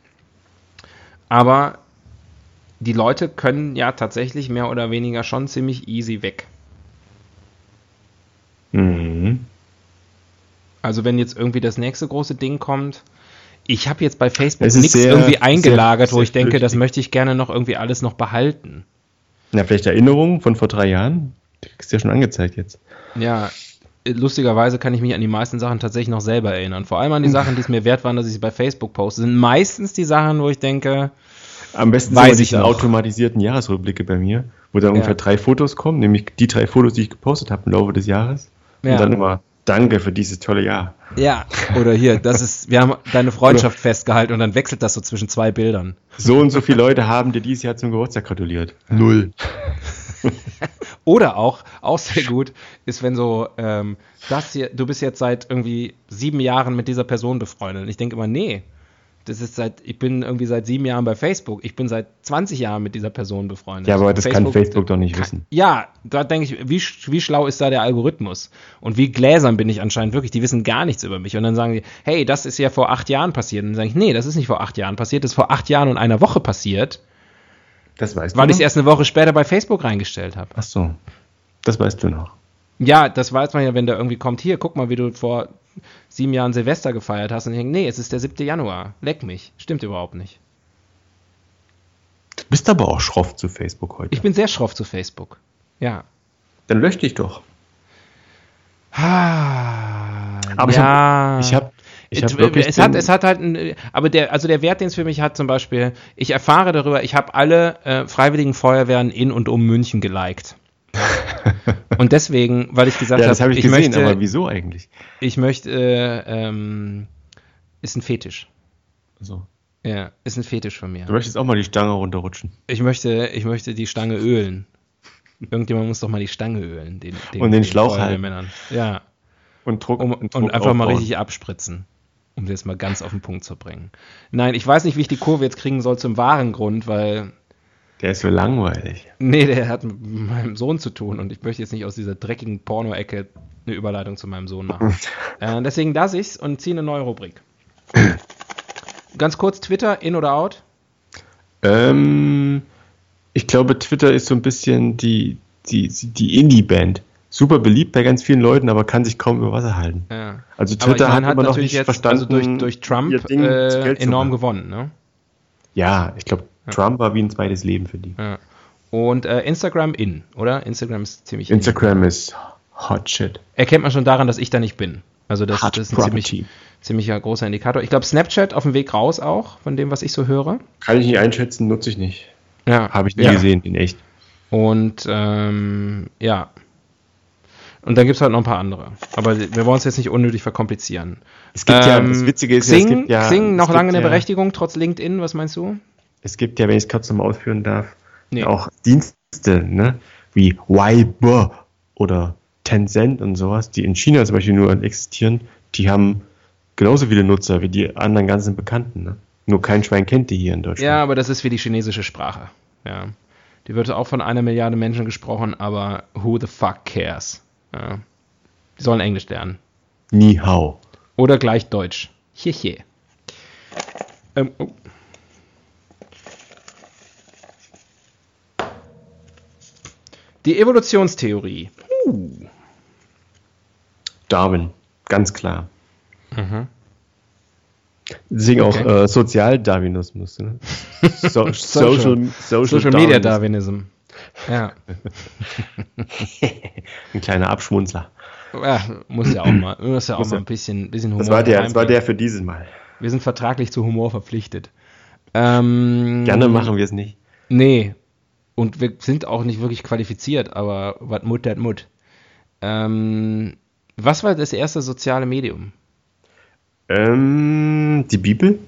Aber die Leute können ja tatsächlich mehr oder weniger schon ziemlich easy weg. Mhm. Also wenn jetzt irgendwie das nächste große Ding kommt, ich habe jetzt bei Facebook nichts sehr- irgendwie eingelagert, sehr- wo ich denke, das flüchtig. möchte ich gerne noch irgendwie alles noch behalten. Na, vielleicht Erinnerungen von vor drei Jahren? Die kriegst du ja schon angezeigt jetzt. Ja, lustigerweise kann ich mich an die meisten Sachen tatsächlich noch selber erinnern. Vor allem an die Sachen, die es mir wert waren, dass ich sie bei Facebook poste, sind meistens die Sachen, wo ich denke, Am besten Weiß sind ich noch. automatisierten Jahresrückblicke bei mir, wo dann ungefähr drei Fotos kommen, nämlich die drei Fotos, die ich gepostet habe im Laufe des Jahres. Ja. Und dann immer Danke für dieses tolle Jahr. ja, oder hier, das ist, wir haben deine Freundschaft festgehalten und dann wechselt das so zwischen zwei Bildern. So und so viele Leute haben dir dieses Jahr zum Geburtstag gratuliert. Null. Oder auch, auch sehr gut, ist, wenn so, ähm, das hier, du bist jetzt seit irgendwie sieben Jahren mit dieser Person befreundet. Und ich denke immer, nee, das ist seit, ich bin irgendwie seit sieben Jahren bei Facebook. Ich bin seit 20 Jahren mit dieser Person befreundet. Ja, aber das kann Facebook doch nicht kann- wissen. Ja, da denke ich, wie, wie schlau ist da der Algorithmus? Und wie gläsern bin ich anscheinend wirklich? Die wissen gar nichts über mich. Und dann sagen die, hey, das ist ja vor acht Jahren passiert. Und dann sage ich, nee, das ist nicht vor acht Jahren passiert, das ist vor acht Jahren und einer Woche passiert, Das weißt weil du ich es erst eine Woche später bei Facebook reingestellt habe. Ach so. Das weißt du noch. Ja, das weiß man ja, wenn da irgendwie kommt, hier, guck mal, wie du vor sieben Jahren Silvester gefeiert hast. Und ich denke, nee, es ist der 7. Januar. Leck mich. Stimmt überhaupt nicht. Du bist aber auch schroff zu Facebook heute. Ich bin sehr schroff zu Facebook. Ja. dann lösch dich doch. Ah, Aber ich ja. habe ich hab, ich hab es, wirklich es, hat, es hat halt, ein, aber der, also der Wert, den es für mich hat, zum Beispiel, ich erfahre darüber, ich habe alle äh, freiwilligen Feuerwehren in und um München geliked. Und deswegen, weil ich gesagt ja, das habe, habe ich, ich, gesehen, möchte, aber wieso eigentlich? ich möchte, äh, ähm, ist ein Fetisch. So. Ja, ist ein Fetisch von mir. Du möchtest auch mal die Stange runterrutschen. Ich möchte, ich möchte die Stange ölen. Irgendjemand muss doch mal die Stange ölen. Den, Und den Schlauch halten. Feuerwehrmännern. Ja, Und Druck um, und, Druck und einfach mal aufbauen. richtig abspritzen. Um das mal ganz auf den Punkt zu bringen. Nein, ich weiß nicht, wie ich die Kurve jetzt kriegen soll zum wahren Grund, weil, Der ist so langweilig. nee, der hat mit meinem Sohn zu tun und ich möchte jetzt nicht aus dieser dreckigen Porno-Ecke eine Überleitung zu meinem Sohn machen. äh, deswegen lasse ich's und ziehe eine neue Rubrik. Ganz kurz, Twitter, in oder out? Ähm, ich glaube, Twitter ist so ein bisschen die, die, die Indie-Band. Super beliebt bei ganz vielen Leuten, aber kann sich kaum über Wasser halten. Ja. Also Twitter meine, hat, immer noch natürlich nicht jetzt verstanden, also durch, durch Trump äh, enorm gewonnen, ne? Ja, ich glaube, Trump war wie ein zweites Leben für die. Ja. Und äh, Instagram in, oder? Instagram ist ziemlich in. Instagram ist hot shit. Erkennt man schon daran, dass ich da nicht bin. Also das, das ist ein ziemlich, ziemlicher großer Indikator. Ich glaube, Snapchat auf dem Weg raus auch, von dem, was ich so höre. Kann ich nicht einschätzen, nutze ich nicht. Ja. Habe ich nie ja. gesehen, in echt. Und ähm, ja. Und dann gibt es halt noch ein paar andere. Aber wir wollen es jetzt nicht unnötig verkomplizieren. Es gibt ja, Ähm, das Witzige ist ja, Xing, es gibt ja, Xing noch lange eine ja, Berechtigung, trotz LinkedIn, was meinst du? Es gibt ja, wenn ich es kurz nochmal ausführen darf, Nee. auch Dienste, ne, wie Weibo oder Tencent und sowas, die in China zum Beispiel nur existieren, die haben genauso viele Nutzer wie die anderen ganzen Bekannten, ne? Nur kein Schwein kennt die hier in Deutschland. Ja, aber das ist wie die chinesische Sprache. Ja. Die wird auch von einer Milliarde Menschen gesprochen, aber who the fuck cares? Ja. Die sollen Englisch lernen. Ni hao. Oder gleich Deutsch. Hehe. Ähm, oh. Die Evolutionstheorie. Uh. Darwin, ganz klar. Mhm. Deswegen Okay. auch äh, Sozialdarwinismus. Ne? So, social, social, Social Media Darwinism. Ja. Ein kleiner Abschmunzler. ja, muss ja auch mal, muss ja auch Muss mal ein bisschen, bisschen Humor Das war, der, das war der für dieses Mal. Wir sind vertraglich zu Humor verpflichtet. Ähm, Gerne machen wir es nicht. Nee. Und wir sind auch nicht wirklich qualifiziert, aber was Mut, dat Mut. Ähm, was war das erste soziale Medium? Ähm, die Bibel?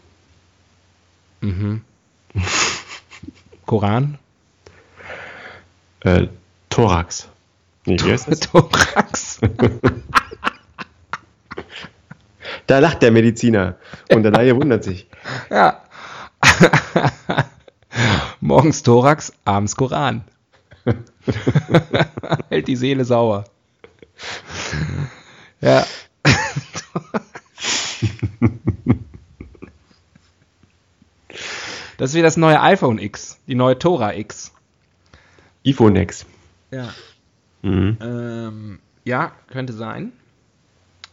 Mhm. Koran? Äh, Thorax. Nee, wie heißt das? Thorax. Da lacht der Mediziner. Und der Laie wundert sich. Ja. Morgens Thorax, abends Koran. Hält die Seele sauer. Ja. Das ist wie das neue iPhone X, die neue Tora X. Ivonex. Ja. Mhm. Ähm, ja, könnte sein.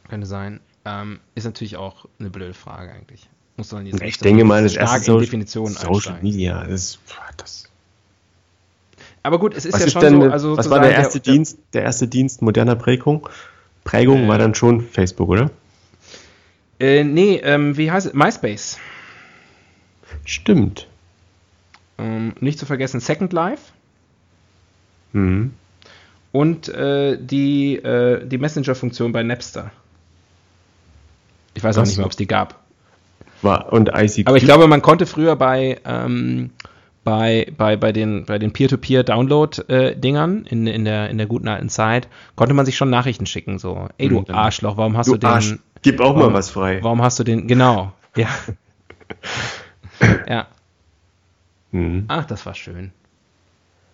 Könnte sein. Ähm, ist natürlich auch eine blöde Frage eigentlich. Muss man jetzt Ich nicht denke mal, das stark erste in Social, Definitionen Social einsteigen. Media. Das, das, Aber gut, es ist was ja ist schon denn, so. Also was war der erste Dienst, der erste Dienst moderner Prägung? Prägung Äh. war dann schon Facebook, oder? Äh, nee, ähm, wie heißt es? MySpace. Stimmt. Ähm, nicht zu vergessen Second Life Mhm. und äh, die, äh, die Messenger-Funktion bei Napster. Ich weiß auch nicht mehr, ob es die gab. War, und ICQ. Aber ich glaube, man konnte früher bei, ähm, bei, bei, bei den, bei den Peer-to-Peer-Download-Dingern in, in, der, in der guten alten Zeit, konnte man sich schon Nachrichten schicken. So, ey du Mhm, Arschloch, warum hast du du, den. Arsch, gib auch warum, mal was frei. Warum hast du den. Genau, ja. ja. Mhm. Ach, das war schön.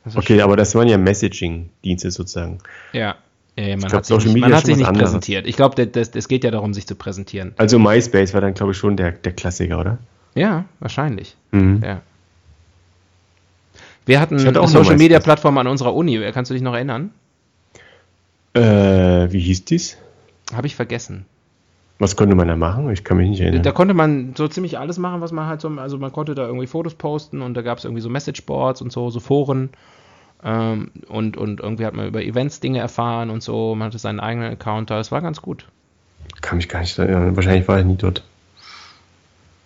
Das war Okay, aber das waren ja Messaging-Dienste sozusagen. Ja, ja, man glaub, hat sich Social nicht, Media man hat sich nicht anderes. präsentiert. Ich glaube, es geht ja darum, sich zu präsentieren. Also MySpace war dann, glaube ich, schon der, der Klassiker, oder? Ja, wahrscheinlich. Mhm. Ja. Wir hatten hatte eine auch eine Social Media. Plattform an unserer Uni. Kannst du dich noch erinnern? Äh, wie hieß dies? Habe ich vergessen. Was konnte man da machen? Ich kann mich nicht erinnern. Da konnte man so ziemlich alles machen, was man halt so, also man konnte da irgendwie Fotos posten und da gab es irgendwie so Messageboards und so, so Foren. Ähm, und, und irgendwie hat man über Events Dinge erfahren und so. Man hatte seinen eigenen Account da. Es war ganz gut. kann mich gar nicht erinnern. Wahrscheinlich war ich nie dort.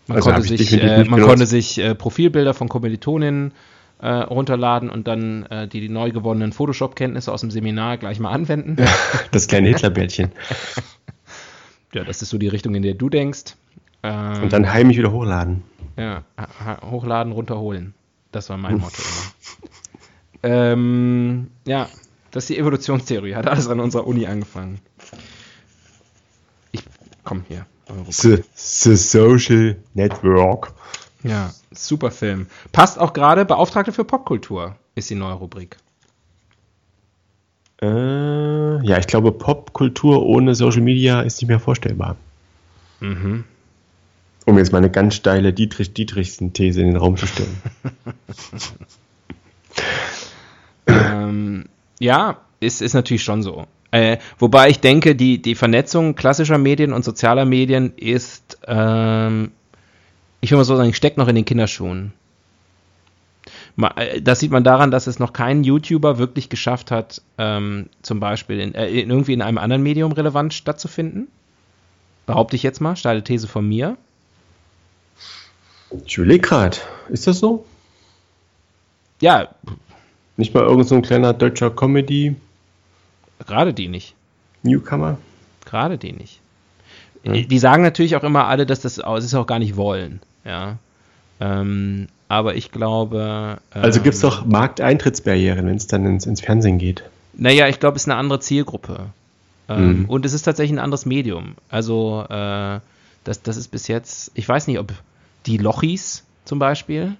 Man Also konnte sich, äh, man konnte sich äh, Profilbilder von Kommilitoninnen äh, runterladen und dann äh, die, die neu gewonnenen Photoshop-Kenntnisse aus dem Seminar gleich mal anwenden. Ja. Das kleine Hitlerbärtchen. das ist so die Richtung, in der du denkst. Ähm, Und dann heimlich wieder hochladen. ja, hochladen, runterholen. Das war mein Motto immer. Ähm, ja, das ist die Evolutionstheorie. Hat alles an unserer Uni angefangen. Ich komm hier. The, the Social Network. Ja, super Film. Passt auch gerade, Beauftragte für Popkultur ist die neue Rubrik. Äh, ja, ich glaube, Popkultur ohne Social Media ist nicht mehr vorstellbar. Mhm. Um jetzt mal eine ganz steile Dietrich-Dietrichsen-These in den Raum zu stellen. ähm, ja, ist, ist natürlich schon so. Äh, wobei ich denke, die, die Vernetzung klassischer Medien und sozialer Medien ist, ähm, ich will mal so sagen, steckt noch in den Kinderschuhen. Äh, Das sieht man daran, dass es noch kein YouTuber wirklich geschafft hat, ähm, zum Beispiel in, äh, in irgendwie in einem anderen Medium relevant stattzufinden. Behaupte ich jetzt mal, steile These von mir. Ich überlege gerade, ist das so? Ja, Nicht mal irgend so ein kleiner deutscher Comedy-Newcomer? gerade die nicht. Gerade die nicht. Hm. Die sagen natürlich auch immer alle, dass das das ist auch gar nicht wollen. Ja. Ähm, aber ich glaube. Ähm, Also gibt es doch Markteintrittsbarrieren, wenn es dann ins, ins Fernsehen geht. Naja, ich glaube, es ist eine andere Zielgruppe. Ähm, Mhm. Und es ist tatsächlich ein anderes Medium. Also, äh, das, das ist bis jetzt, ich weiß nicht, ob die Lochis zum Beispiel,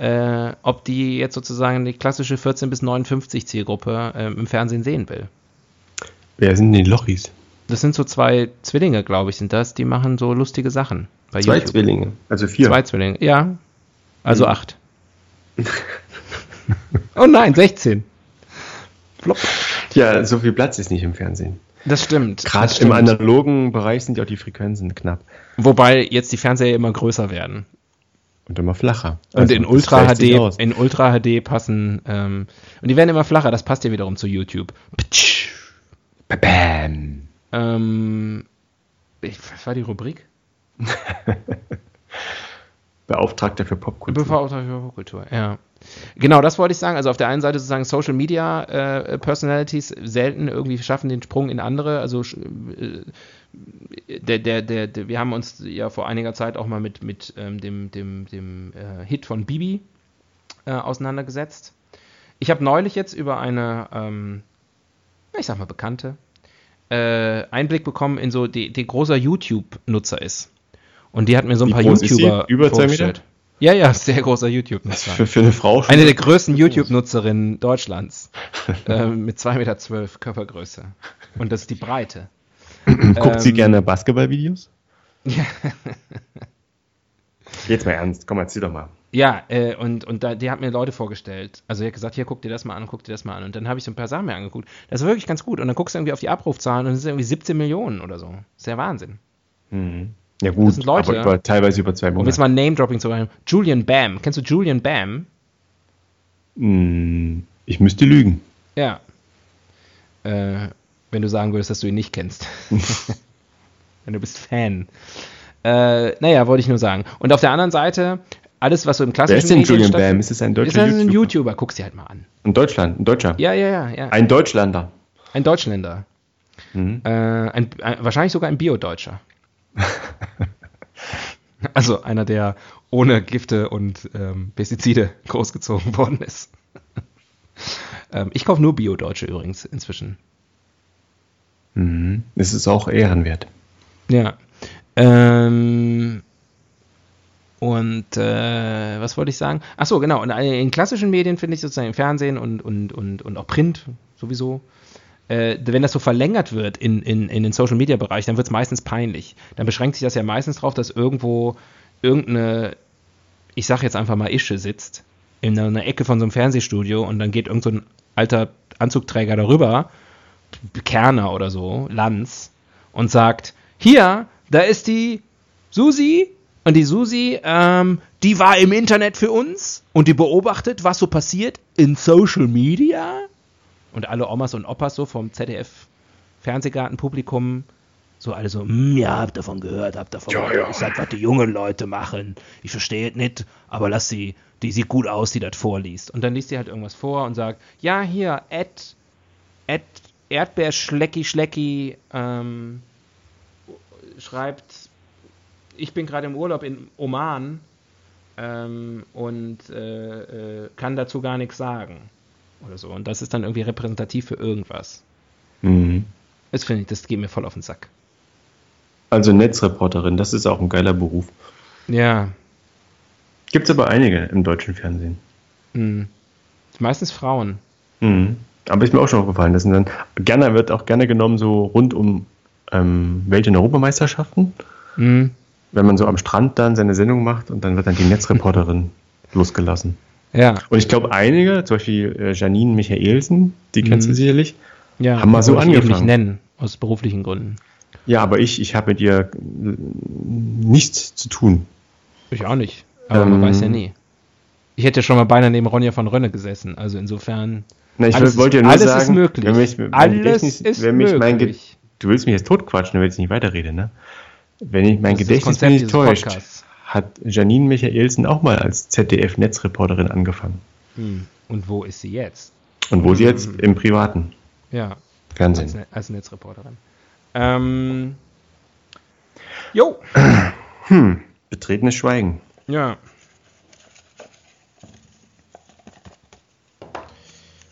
äh, ob die jetzt sozusagen die klassische 14 bis 59 Zielgruppe ähm, im Fernsehen sehen will. Wer sind denn die Lochis? Das sind so zwei Zwillinge, glaube ich, sind das. Die machen so lustige Sachen. Bei zwei YouTube. Zwillinge, also vier. Zwei Zwillinge, ja. Also mhm. acht. oh nein, 16. Flop. Ja, so viel Platz ist nicht im Fernsehen. Das stimmt. Gerade im analogen Bereich sind ja auch die Frequenzen knapp. Wobei jetzt die Fernseher immer größer werden. Und immer flacher. Und also, in Ultra HD, in Ultra HD passen, ähm, und die werden immer flacher, das passt ja wiederum zu YouTube. Bam. Ähm, was war die Rubrik? Beauftragter für Popkultur. Beauftragter für Popkultur, ja. Genau, das wollte ich sagen. Also auf der einen Seite sozusagen Social Media äh, Personalities selten irgendwie schaffen den Sprung in andere. Also äh, der, der, der, der, wir haben uns ja vor einiger Zeit auch mal mit, mit ähm, dem, dem, dem äh, Hit von Bibi äh, auseinandergesetzt. Ich habe neulich jetzt über eine, ähm, ich sag mal, Bekannte, äh, Einblick bekommen in so, die, die großer YouTube-Nutzer ist. Und die hat mir so ein Wie paar YouTuber Über vorgestellt. Meter? Ja, ja, sehr großer YouTube-Nutzer. Für, für, eine Frau schon Eine der größten YouTube-Nutzerinnen Deutschlands. äh, mit 2,12 Meter Körpergröße. Und das ist die Breite. Guckt ähm, sie gerne Basketballvideos? Ja. Jetzt mal ernst, komm, erzähl doch mal. Ja, äh, und, und da, die hat mir Leute vorgestellt. Also, die hat gesagt: Hier, guck dir das mal an, guck dir das mal an. Und dann habe ich so ein paar Sachen mir angeguckt. Das ist wirklich ganz gut. Und dann guckst du irgendwie auf die Abrufzahlen und es sind irgendwie 17 Millionen oder so. Das ist ja Wahnsinn. Mhm. Ja, gut, das sind Leute, aber über, teilweise über zwei Monate. Um jetzt mal Name-Dropping zu machen. Julian Bam. Kennst du Julian Bam? Hm, ich müsste lügen. Ja. Äh, wenn du sagen würdest, dass du ihn nicht kennst. wenn du bist Fan. Äh, naja, wollte ich nur sagen. Und auf der anderen Seite, alles, was so im klassischen Wer ist denn Julian Bam? Ist es ein deutscher ist ein YouTuber? Guck sie halt mal an. In Deutschland, ein Deutscher? Ja, ja, ja. ja. Ein Deutschlander. Ein Deutschländer. Mhm. Äh, ein, ein, wahrscheinlich sogar ein Bio-Deutscher. also einer, der ohne Gifte und ähm, Pestizide großgezogen worden ist. ähm, ich kaufe nur Bio-Deutsche übrigens inzwischen. Mhm. Es ist auch ehrenwert. Ja. Ähm, und äh, was wollte ich sagen? Ach so, genau. Und in klassischen Medien finde ich sozusagen im Fernsehen und, und, und, und auch Print sowieso äh, wenn das so verlängert wird in, in, in den Social Media Bereich, dann wird es meistens peinlich. Dann beschränkt sich das ja meistens darauf, dass irgendwo irgendeine, ich sag jetzt einfach mal Ische sitzt, in einer Ecke von so einem Fernsehstudio und dann geht irgend so ein alter Anzugträger darüber, Kerner oder so, Lanz, und sagt, hier, da ist die Susi und die Susi, ähm, die war im Internet für uns und die beobachtet, was so passiert in Social Media und alle Omas und Opas so vom ZDF Fernsehgartenpublikum so alle so, hm, ja, hab davon gehört, hab davon ja, gehört, ja. ist halt, was die jungen Leute machen. Ich verstehe es nicht, aber lass sie, die sieht gut aus, die das vorliest. Und dann liest sie halt irgendwas vor und sagt, ja, hier, Ed, Ed, Erdbeer Schlecki Schlecki, ähm, schreibt, ich bin gerade im Urlaub in Oman ähm, und äh, äh, kann dazu gar nichts sagen oder so. Und das ist dann irgendwie repräsentativ für irgendwas. Mhm. Das finde ich, das geht mir voll auf den Sack. Also Netzreporterin, das ist auch ein geiler Beruf. Ja. Gibt es aber einige im deutschen Fernsehen. Mhm. Meistens Frauen. Mhm. Aber ist mir auch schon aufgefallen. Das sind dann, gerne wird auch gerne genommen, so rund um ähm, Welt- und Europameisterschaften. Mhm. Wenn man so am Strand dann seine Sendung macht und dann wird dann die Netzreporterin losgelassen. Ja. Und ich glaube, einige, zum Beispiel äh, Janine Michaelsen, die kennst mhm. du sicherlich, ja, haben mal so angefangen. Ich nicht nennen, aus beruflichen Gründen. Ja, aber ich, ich habe mit ihr nichts zu tun. Ich auch nicht. Aber ähm, man weiß ja nie. Ich hätte schon mal beinahe neben Ronja von Rönne gesessen. Also insofern. Na, ich alles, wollte ja nur alles sagen, ist möglich. Wenn mich, wenn alles Gedächtnis, ist wenn mich möglich. Mein du willst mich jetzt totquatschen, wenn ich nicht weiterrede, ne? Wenn ich mein das Gedächtnis mich nicht täuscht, Podcasts hat Janine Michaelsen auch mal als ZDF-Netzreporterin angefangen. Hm. Und wo ist sie jetzt? Und wo hm. sie jetzt im privaten ja. Fernsehen. Als, als Netzreporterin. Ähm. Jo. Hm. Betretenes Schweigen. Ja.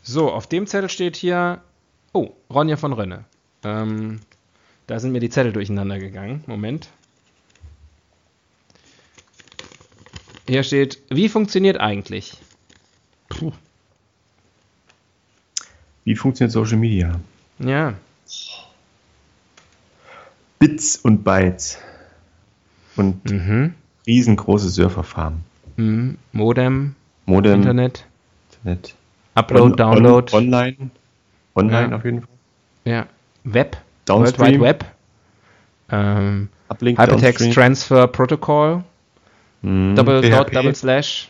So, auf dem Zettel steht hier. Oh, Ronja von Rönne. Ähm, da sind mir die Zettel durcheinander gegangen. Moment. Hier steht, wie funktioniert eigentlich? Puh. Wie funktioniert Social Media? Ja. Bits und Bytes. Und Mhm. riesengroße Surferfarmen. Mhm. Modem, Modem, Internet, Internet. Upload, On- Download, On, online. Online Ja. auf jeden Fall. ja. Web, Downstream. World Wide Web, ähm, Uplink, Hypertext Downstream. Transfer Protocol, Mhm. Double PHP, Dot, Double Slash.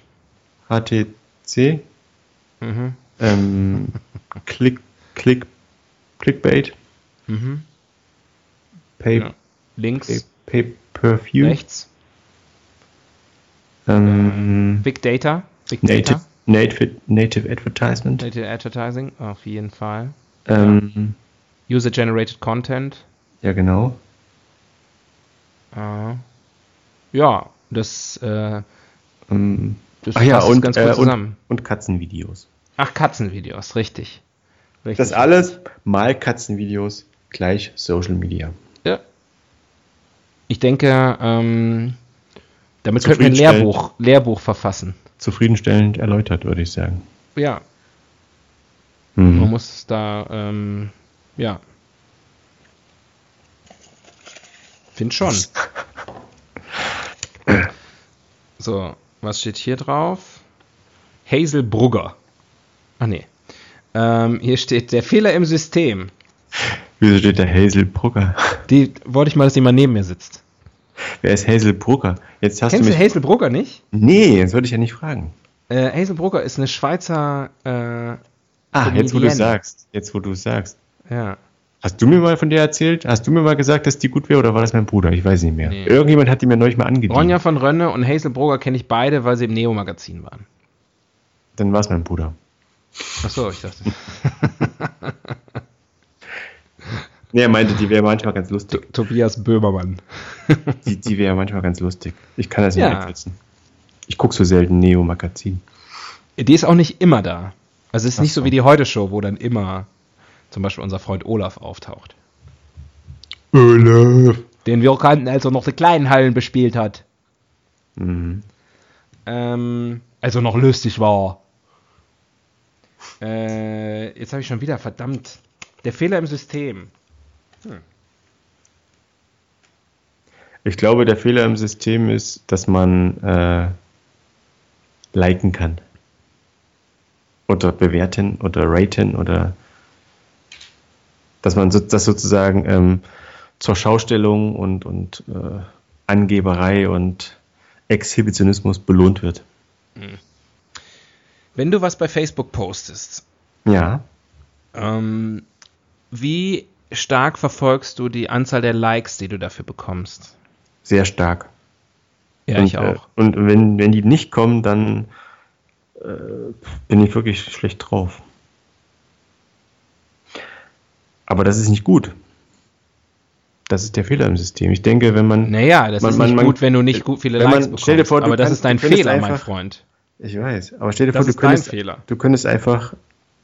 HTC. Mhm. Ähm, Click, Click, Clickbait. Mhm. Pay, Ja. Links, pay, pay per View. rechts, Ähm, Big Data, Big Data, native, native Advertisement. Native Advertising, auf jeden Fall. Ähm, User-Generated Content. ja, genau. Äh, ja, das, äh, Ähm, das ach ja, und, ganz äh, gut und, zusammen. und Katzenvideos. Ach, Katzenvideos, richtig. richtig. Das alles mal Katzenvideos gleich Social Media. Ja. Ich denke, ähm, damit könnten wir ein. Lehrbuch, Lehrbuch verfassen. Zufriedenstellend erläutert, würde ich sagen. Ja, man Mhm. muss da, ähm, ja. Find schon. So, was steht hier drauf? Hazel Brugger. Ach nee. Ähm, hier steht der Fehler im System. Wieso steht da Hazel Brugger? Die wollte ich mal, dass jemand neben mir sitzt. Wer ist Hazel Brugger? Jetzt hast Kennst du du mich. Hazel Brugger nicht? nee, das würde ich ja nicht fragen. Äh, Hazel Brugger ist eine Schweizer, äh, Ah, jetzt wo du sagst. Jetzt wo du sagst. ja. Hast du mir mal von der erzählt? Hast du mir mal gesagt, dass die gut wäre oder war das mein Bruder? Ich weiß nicht mehr. Nee. Irgendjemand hat die mir neulich mal angedient. Ronja von Rönne und Hazel Brugger kenne ich beide, weil sie im Neo-Magazin waren. Dann war es mein Bruder. Achso, ich dachte. Nee, er meinte, die wäre manchmal ganz lustig. Tobias Böhmermann. Die, die wäre manchmal ganz lustig. Ich kann das nicht Ja. wegsetzen. Ich gucke so selten Neo-Magazin. Die ist auch nicht immer da. Also es ist Ach nicht so wie die Heute-Show, wo dann immer zum Beispiel unser Freund Olaf auftaucht. Olaf. Den wir kannten, als er noch die kleinen Hallen bespielt hat. Mhm. Ähm, also noch lustig war. Äh, jetzt habe ich schon wieder, verdammt. Der Fehler im System. Ich glaube, der Fehler im System ist, dass man äh, liken kann. Oder bewerten oder raten oder dass man so, das sozusagen ähm, zur Schaustellung und, und äh, Angeberei und Exhibitionismus belohnt wird. Wenn du was bei Facebook postest, Ja. ähm, wie stark verfolgst du die Anzahl der Likes, die du dafür bekommst? Sehr stark. Ja, und, ich Äh, auch. und wenn, wenn die nicht kommen, dann äh, bin ich wirklich schlecht drauf. Aber das ist nicht gut. Das ist der Fehler im System. Ich denke, wenn man. Naja, das Man- ist nicht man- gut, wenn du nicht gut viele wenn man- Likes bekommst. stell dir vor, aber das kannst- ist dein Fehler, mein einfach- Freund. Ich weiß. Aber stell dir Das vor, du könntest, du könntest einfach.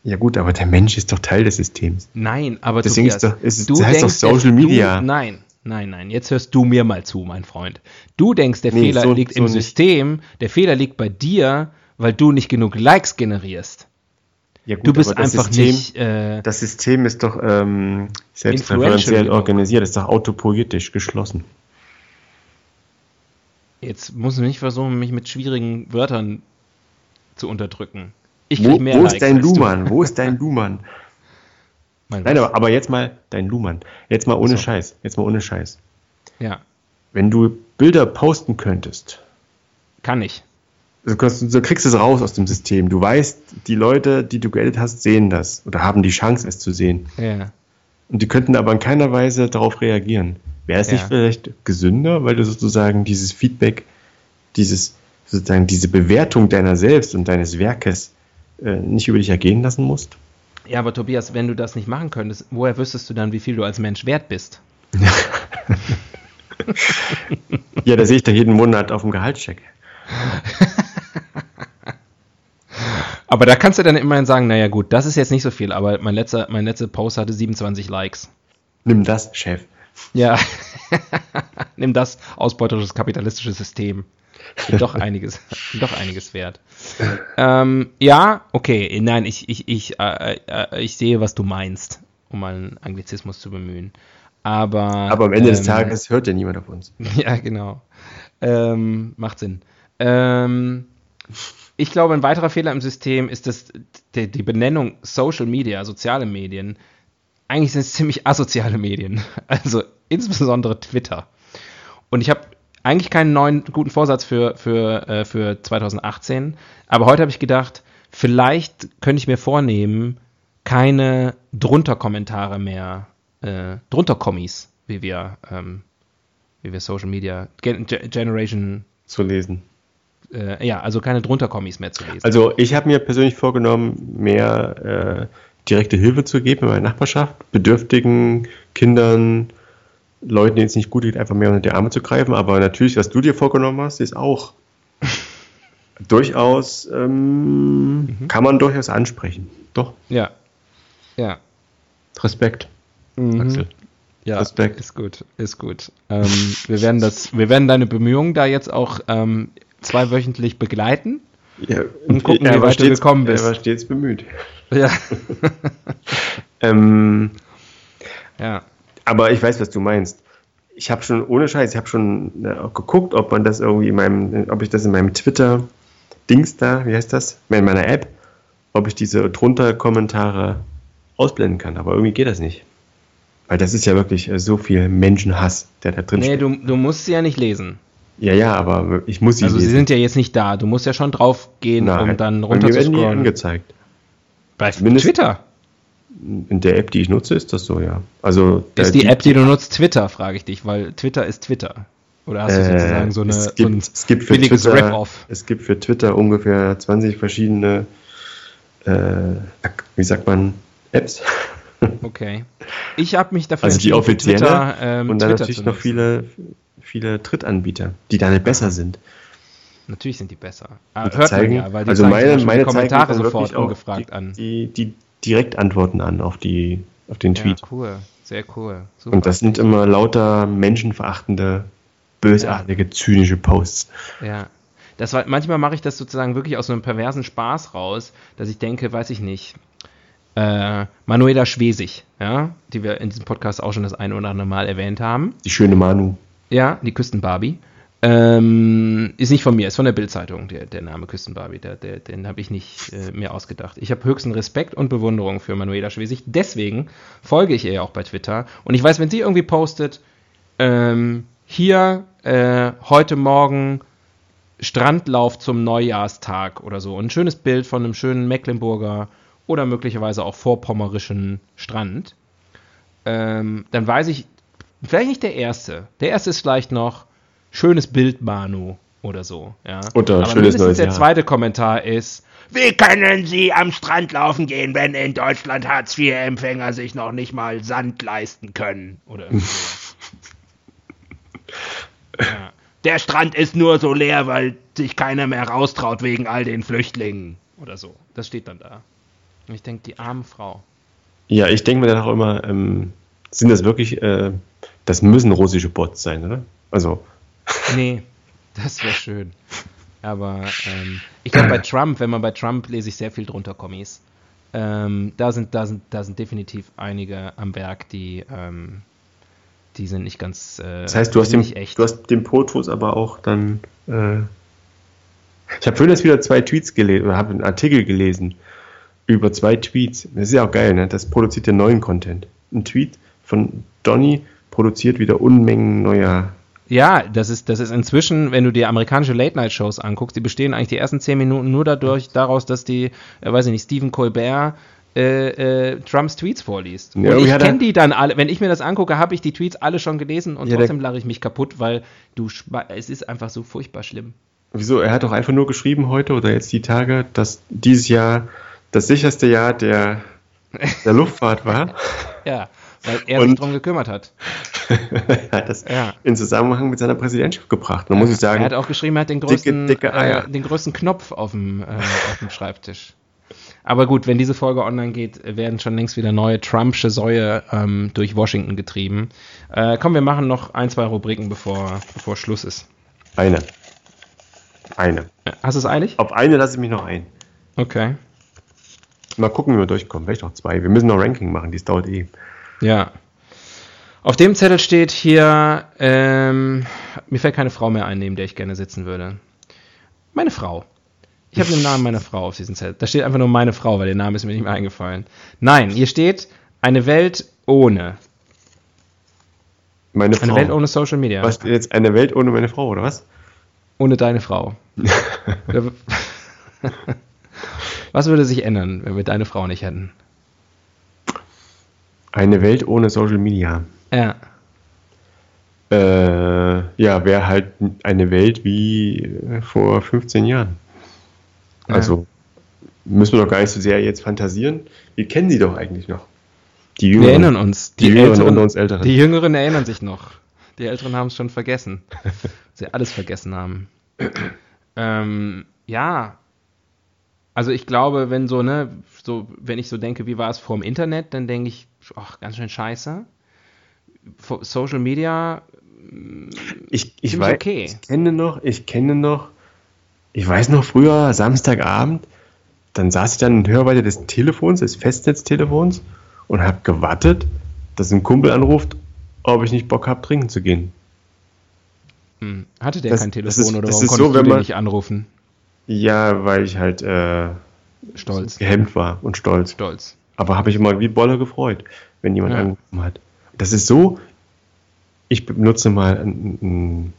Ja, gut, aber der Mensch ist doch Teil des Systems. Nein, aber Deswegen Tobias, ist doch- ist- du das heißt doch denkst, der- Social Media. Du, nein, nein, nein. Jetzt hörst du mir mal zu, mein Freund. Du denkst, der Nee, Fehler so- liegt so im nicht. System. Der Fehler liegt bei dir, weil du nicht genug Likes generierst. Ja, gut, Du bist aber das einfach System, nicht. Äh, Das System ist doch ähm, selbstreferenziell organisiert, ist doch autopoietisch geschlossen. jetzt muss ich nicht versuchen, mich mit schwierigen Wörtern zu unterdrücken. Ich Wo, krieg mehr wo ist dein. Luhmann? Wo ist dein Luhmann? Nein, aber, aber jetzt mal dein Luhmann. Jetzt mal ohne So. Scheiß. Jetzt mal ohne Scheiß. Ja, Wenn du Bilder posten könntest, kann ich. du kriegst, du es raus aus dem System. Du weißt, die Leute, die du geedit hast, sehen das oder haben die Chance, es zu sehen. Ja. Und die könnten aber in keiner Weise darauf reagieren. Wäre es Ja. nicht vielleicht gesünder, weil du sozusagen dieses Feedback, dieses sozusagen diese Bewertung deiner selbst und deines Werkes äh, nicht über dich ergehen lassen musst? ja, aber Tobias, wenn du das nicht machen könntest, woher wüsstest du dann, wie viel du als Mensch wert bist? Ja, da sehe ich da jeden Monat auf dem Gehaltscheck. Aber da kannst du dann immerhin sagen, naja gut, das ist jetzt nicht so viel, aber mein letzter, mein letzter Post hatte 27 Likes. Nimm das, Chef. Ja. Nimm das ausbeuterisches kapitalistisches System. Doch einiges, doch einiges wert. Ähm, ja, okay, nein, ich, ich, ich, äh, äh, ich sehe, was du meinst, um mal einen Anglizismus zu bemühen. Aber, Aber am Ende ähm, des Tages hört ja niemand auf uns. Ja, genau. Ähm, macht Sinn. Ähm, ich glaube, ein weiterer Fehler im System ist, dass die, die Benennung Social Media, soziale Medien, eigentlich sind es ziemlich asoziale Medien. Also insbesondere Twitter. Und ich habe eigentlich keinen neuen guten Vorsatz für, für, äh, für 2018, aber heute habe ich gedacht, vielleicht könnte ich mir vornehmen, keine drunter Kommentare mehr, äh, drunter Kommis, wie wir, ähm, wie wir Social Media Gen Generation zu lesen. Äh, ja, also keine drunter Kommis mehr zu lesen. Also ich habe mir persönlich vorgenommen, mehr äh, direkte Hilfe zu geben in meiner Nachbarschaft, bedürftigen Kindern, Leuten, denen es nicht gut geht, einfach mehr unter die Arme zu greifen. Aber natürlich, was du dir vorgenommen hast, ist auch durchaus, ähm, mhm. kann man durchaus ansprechen. Doch. Ja. Ja. Respekt. Mhm. Axel. Ja, Respekt. ist gut, ist gut. Ähm, wir, werden das, wir werden deine Bemühungen da jetzt auch ähm, zweiwöchentlich begleiten ja, und gucken, wie weit du gekommen bist. Er war stets bemüht. Ja. ähm, ja. Aber ich weiß, was du meinst. Ich habe schon, ohne Scheiß, ich habe schon äh, auch geguckt, ob man das irgendwie in meinem, ob ich das in meinem Twitter-Dings da, wie heißt das, in meiner App, ob ich diese drunter Kommentare ausblenden kann. Aber irgendwie geht das nicht. Weil das ist ja wirklich äh, so viel Menschenhass, der da drin nee, steht. Nee, du, du musst sie ja nicht lesen. Ja, ja, aber ich muss sie Also lesen. sie sind ja jetzt nicht da. Du musst ja schon drauf gehen, Nein, um dann runter zu scrollen. angezeigt. Bei Zumindest Twitter? In der App, die ich nutze, ist das so, ja. Also ist die, die App, die du nutzt, Twitter, frage ich dich, weil Twitter ist Twitter. Oder hast du äh, sozusagen so, eine, es gibt, so es gibt für Twitter, Es gibt für Twitter ungefähr 20 verschiedene, äh, wie sagt man, Apps. Okay. Ich habe mich dafür also die offizielle Twitter, ähm, und dann Twitter natürlich noch viele, viele Drittanbieter, die da nicht besser sind. Natürlich sind die besser. Ah, hört zeigen, man ja, weil die also meine, meine Kommentare sofort ungefragt die, an. Die, die direkt antworten an auf, die, auf den Tweet. Ja, cool, sehr cool. Super. Und das sind immer lauter menschenverachtende, bösartige, ja. zynische Posts. Ja. Das war, manchmal mache ich das sozusagen wirklich aus so einem perversen Spaß raus, dass ich denke, weiß ich nicht, äh, Manuela Schwesig, ja, die wir in diesem Podcast auch schon das ein oder andere Mal erwähnt haben. Die schöne Manu. Ja, die Küstenbarbie. Ähm, ist nicht von mir, ist von der Bildzeitung, der, der Name Küstenbarbie. Der, der, den habe ich nicht äh, mir ausgedacht. Ich habe höchsten Respekt und Bewunderung für Manuela Schwesig. Deswegen folge ich ihr auch bei Twitter. Und ich weiß, wenn sie irgendwie postet, ähm, hier äh, heute Morgen Strandlauf zum Neujahrstag oder so. Ein schönes Bild von einem schönen Mecklenburger oder möglicherweise auch vorpommerischen Strand. Ähm, dann weiß ich, vielleicht nicht der erste. Der erste ist vielleicht noch schönes Bild, Manu oder so. Ja. Oder Aber schönes neues der Jahr. zweite Kommentar ist, wie können Sie am Strand laufen gehen, wenn in Deutschland Hartz-IV-Empfänger sich noch nicht mal Sand leisten können? Oder so. ja. Der Strand ist nur so leer, weil sich keiner mehr raustraut wegen all den Flüchtlingen. Oder so. Das steht dann da. Und ich denke, die arme Frau. Ja, ich denke mir dann auch immer, ähm, sind das wirklich, äh, das müssen russische Bots sein, oder? Also. Nee, das wäre schön. Aber ähm, ich glaube, bei Trump, wenn man bei Trump lese ich sehr viel drunter Kommis. Ähm, da, sind, da, sind, da sind definitiv einige am Werk, die, ähm, die sind nicht ganz. Äh, das heißt, du hast, dem, echt. du hast den Potus aber auch dann. Äh, ich habe vorhin jetzt wieder zwei Tweets gelesen oder habe einen Artikel gelesen über zwei Tweets. Das ist ja auch geil, ne? Das produziert ja neuen Content. Ein Tweet von Donny produziert wieder Unmengen neuer. Ja, das ist, das ist inzwischen, wenn du dir amerikanische Late-Night-Shows anguckst, die bestehen eigentlich die ersten zehn Minuten nur dadurch, daraus, dass die, äh, weiß ich nicht, Stephen Colbert äh, äh, Trumps Tweets vorliest. Ja, und ich kenne die dann alle. Wenn ich mir das angucke, habe ich die Tweets alle schon gelesen und ja, trotzdem lache ich mich kaputt, weil du es ist einfach so furchtbar schlimm. Wieso? Er hat doch einfach nur geschrieben heute oder jetzt die Tage, dass dieses Jahr das sicherste Jahr der, der Luftfahrt war. ja, weil er und sich darum gekümmert hat. er hat das ja. in Zusammenhang mit seiner Präsidentschaft gebracht. Ja, muss ich sagen. Er hat auch geschrieben, er hat den größten, dicke, dicke äh, den größten Knopf auf dem, äh, auf dem Schreibtisch. Aber gut, wenn diese Folge online geht, werden schon längst wieder neue Trumpsche Säue ähm, durch Washington getrieben. Äh, komm, wir machen noch ein, zwei Rubriken, bevor, bevor Schluss ist. Eine. Eine. Hast du es eilig? Auf eine lasse ich mich noch ein. Okay. Mal gucken, wie wir durchkommen. Vielleicht auch zwei. Wir müssen noch Ranking machen, dies dauert eh. Ja. Auf dem Zettel steht hier, ähm, mir fällt keine Frau mehr ein, neben der ich gerne sitzen würde. Meine Frau. Ich habe den Namen meiner Frau auf diesem Zettel. Da steht einfach nur meine Frau, weil der Name ist mir nicht mehr eingefallen. Nein, hier steht eine Welt ohne. Meine Frau. Eine Welt ohne Social Media. Was, jetzt eine Welt ohne meine Frau, oder was? Ohne deine Frau. was würde sich ändern, wenn wir deine Frau nicht hätten? Eine Welt ohne Social Media. Ja. Äh, ja, wäre halt eine Welt wie vor 15 Jahren. Ja. Also müssen wir doch gar nicht so sehr jetzt fantasieren. Wir kennen sie doch eigentlich noch. Die Wir erinnern uns. Die, Jüngeren unter uns Älteren. Die Jüngeren erinnern sich noch. Die Älteren haben es schon vergessen. Sie alles vergessen haben. ähm, ja. Also ich glaube, wenn so, ne, so, wenn ich so denke, wie war es vor dem Internet, dann denke ich, ach, ganz schön scheiße. Social Media, ich, ich, weiß, okay. ich kenne noch, ich kenne noch, ich weiß noch früher, Samstagabend, dann saß ich dann in Hörweite des Telefons, des Festnetztelefons und habe gewartet, dass ein Kumpel anruft, ob ich nicht Bock habe, trinken zu gehen. hm, hatte der Das- kein Telefon ist- oder warum ist konntest so, du man- nicht anrufen? Ja, weil ich halt äh, Stolz. gehemmt war und stolz. Stolz. Aber habe ich immer wie Bolle gefreut, wenn jemand Ja. angerufen hat. Das ist so, ich benutze mal einen, einen,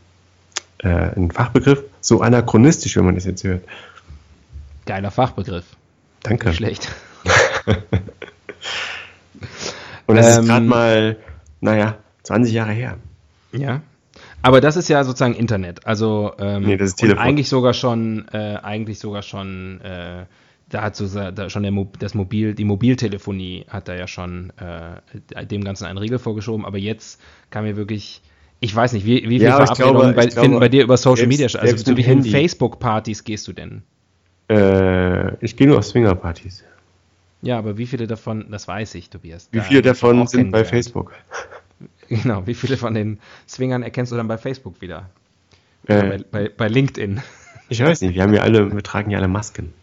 äh, einen Fachbegriff, so anachronistisch, wenn man das jetzt hört. Geiler Fachbegriff. Danke. Nicht schlecht. Und das Ähm, ist gerade mal, naja, 20 Jahre her. Ja. Aber das ist ja sozusagen Internet. Also ähm, Nee, das ist Telefon. eigentlich sogar schon, äh, eigentlich sogar schon, äh, da hat so da schon der das Mobil, die Mobiltelefonie hat da ja schon äh, dem Ganzen einen Riegel vorgeschoben. Aber jetzt kann mir wirklich, ich weiß nicht, wie, wie viele Ja, Verabredungen glaube- bei, glaube, finden bei dir über Social selbst- Media statt? Also zu mit wie vielen Handy. Facebook-Partys gehst du denn? Äh, ich gehe nur auf Swingerpartys. Ja, aber wie viele davon, das weiß ich, Tobias. Wie viele davon sind bei. Facebook? Genau, wie viele von den Swingern erkennst du dann bei Facebook wieder? Äh, bei, bei, bei LinkedIn. ich weiß nicht, wir haben ja alle, wir tragen ja alle Masken.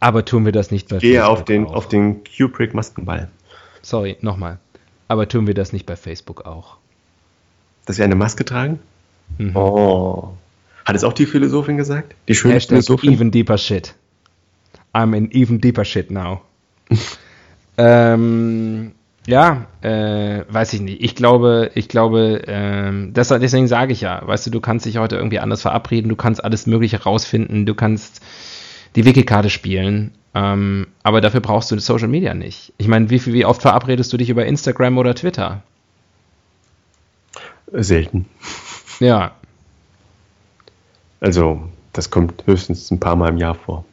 Aber tun wir das nicht bei Ich gehe auf Facebook den, auch? auf den Kubrick Maskenball. Sorry, nochmal. Aber tun wir das nicht bei Facebook auch? Dass wir eine Maske tragen? Mhm. Oh. Hat es auch die Philosophin gesagt? Die schöne Hashtag Philosophin? even deeper shit. I'm in even deeper shit now. ähm, ja, äh, weiß ich nicht. Ich glaube, ich glaube, ähm, das, deswegen sage ich ja, weißt du, du kannst dich heute irgendwie anders verabreden, du kannst alles Mögliche rausfinden, du kannst die Wiki-Karte spielen, ähm, aber dafür brauchst du Social Media nicht. Ich meine, wie, wie oft verabredest du dich über Instagram oder Twitter? Selten. Ja, Also, das kommt höchstens ein paar Mal im Jahr vor.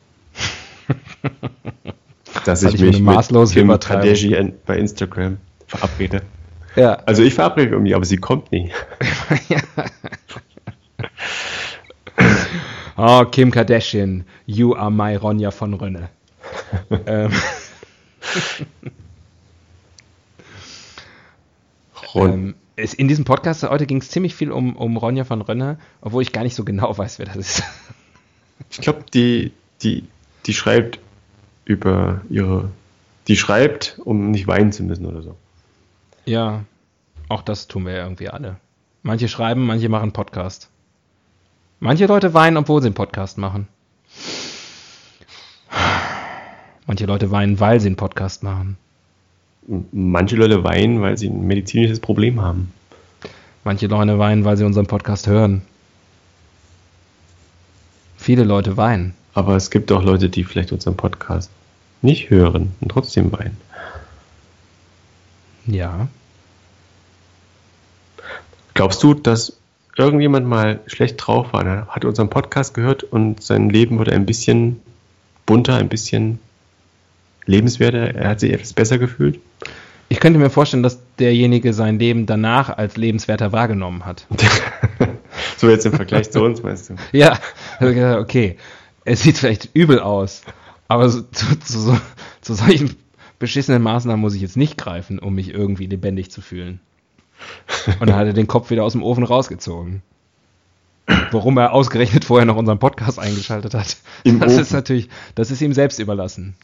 Dass ich ich mich eine mit Kim. Kardashian bei Instagram verabrede. ja. Also ich verabrede irgendwie, aber sie kommt nie. Oh, Kim Kardashian, you are my Ronja von Rönne. ähm, ähm, es, in diesem Podcast heute ging es ziemlich viel um, um Ronja von Rönne, obwohl ich gar nicht so genau weiß, wer das ist. ich glaube, die, die, die schreibt über ihre, die schreibt, um nicht weinen zu müssen oder so. ja, auch das tun wir ja irgendwie alle. Manche schreiben, manche machen Podcast. Manche Leute weinen, obwohl sie einen Podcast machen. Manche Leute weinen, weil sie einen Podcast machen. Manche Leute weinen, weil sie ein medizinisches Problem haben. Manche Leute weinen, weil sie unseren Podcast hören. Viele Leute weinen. Aber es gibt auch Leute, die vielleicht unseren Podcast nicht hören und trotzdem weinen. Ja. Glaubst du, dass irgendjemand mal schlecht drauf war, ne? hat unseren Podcast gehört und sein Leben wurde ein bisschen bunter, ein bisschen lebenswerter, er hat sich etwas besser gefühlt? Ich könnte mir vorstellen, dass derjenige sein Leben danach als lebenswerter wahrgenommen hat. so jetzt im Vergleich zu uns, meinst du? Ja, okay, es sieht vielleicht übel aus, aber zu, zu, zu solchen beschissenen Maßnahmen muss ich jetzt nicht greifen, um mich irgendwie lebendig zu fühlen. Und dann hat er den Kopf wieder aus dem Ofen rausgezogen. Warum er ausgerechnet vorher noch unseren Podcast eingeschaltet hat, Im das Ofen. ist natürlich, das ist ihm selbst überlassen.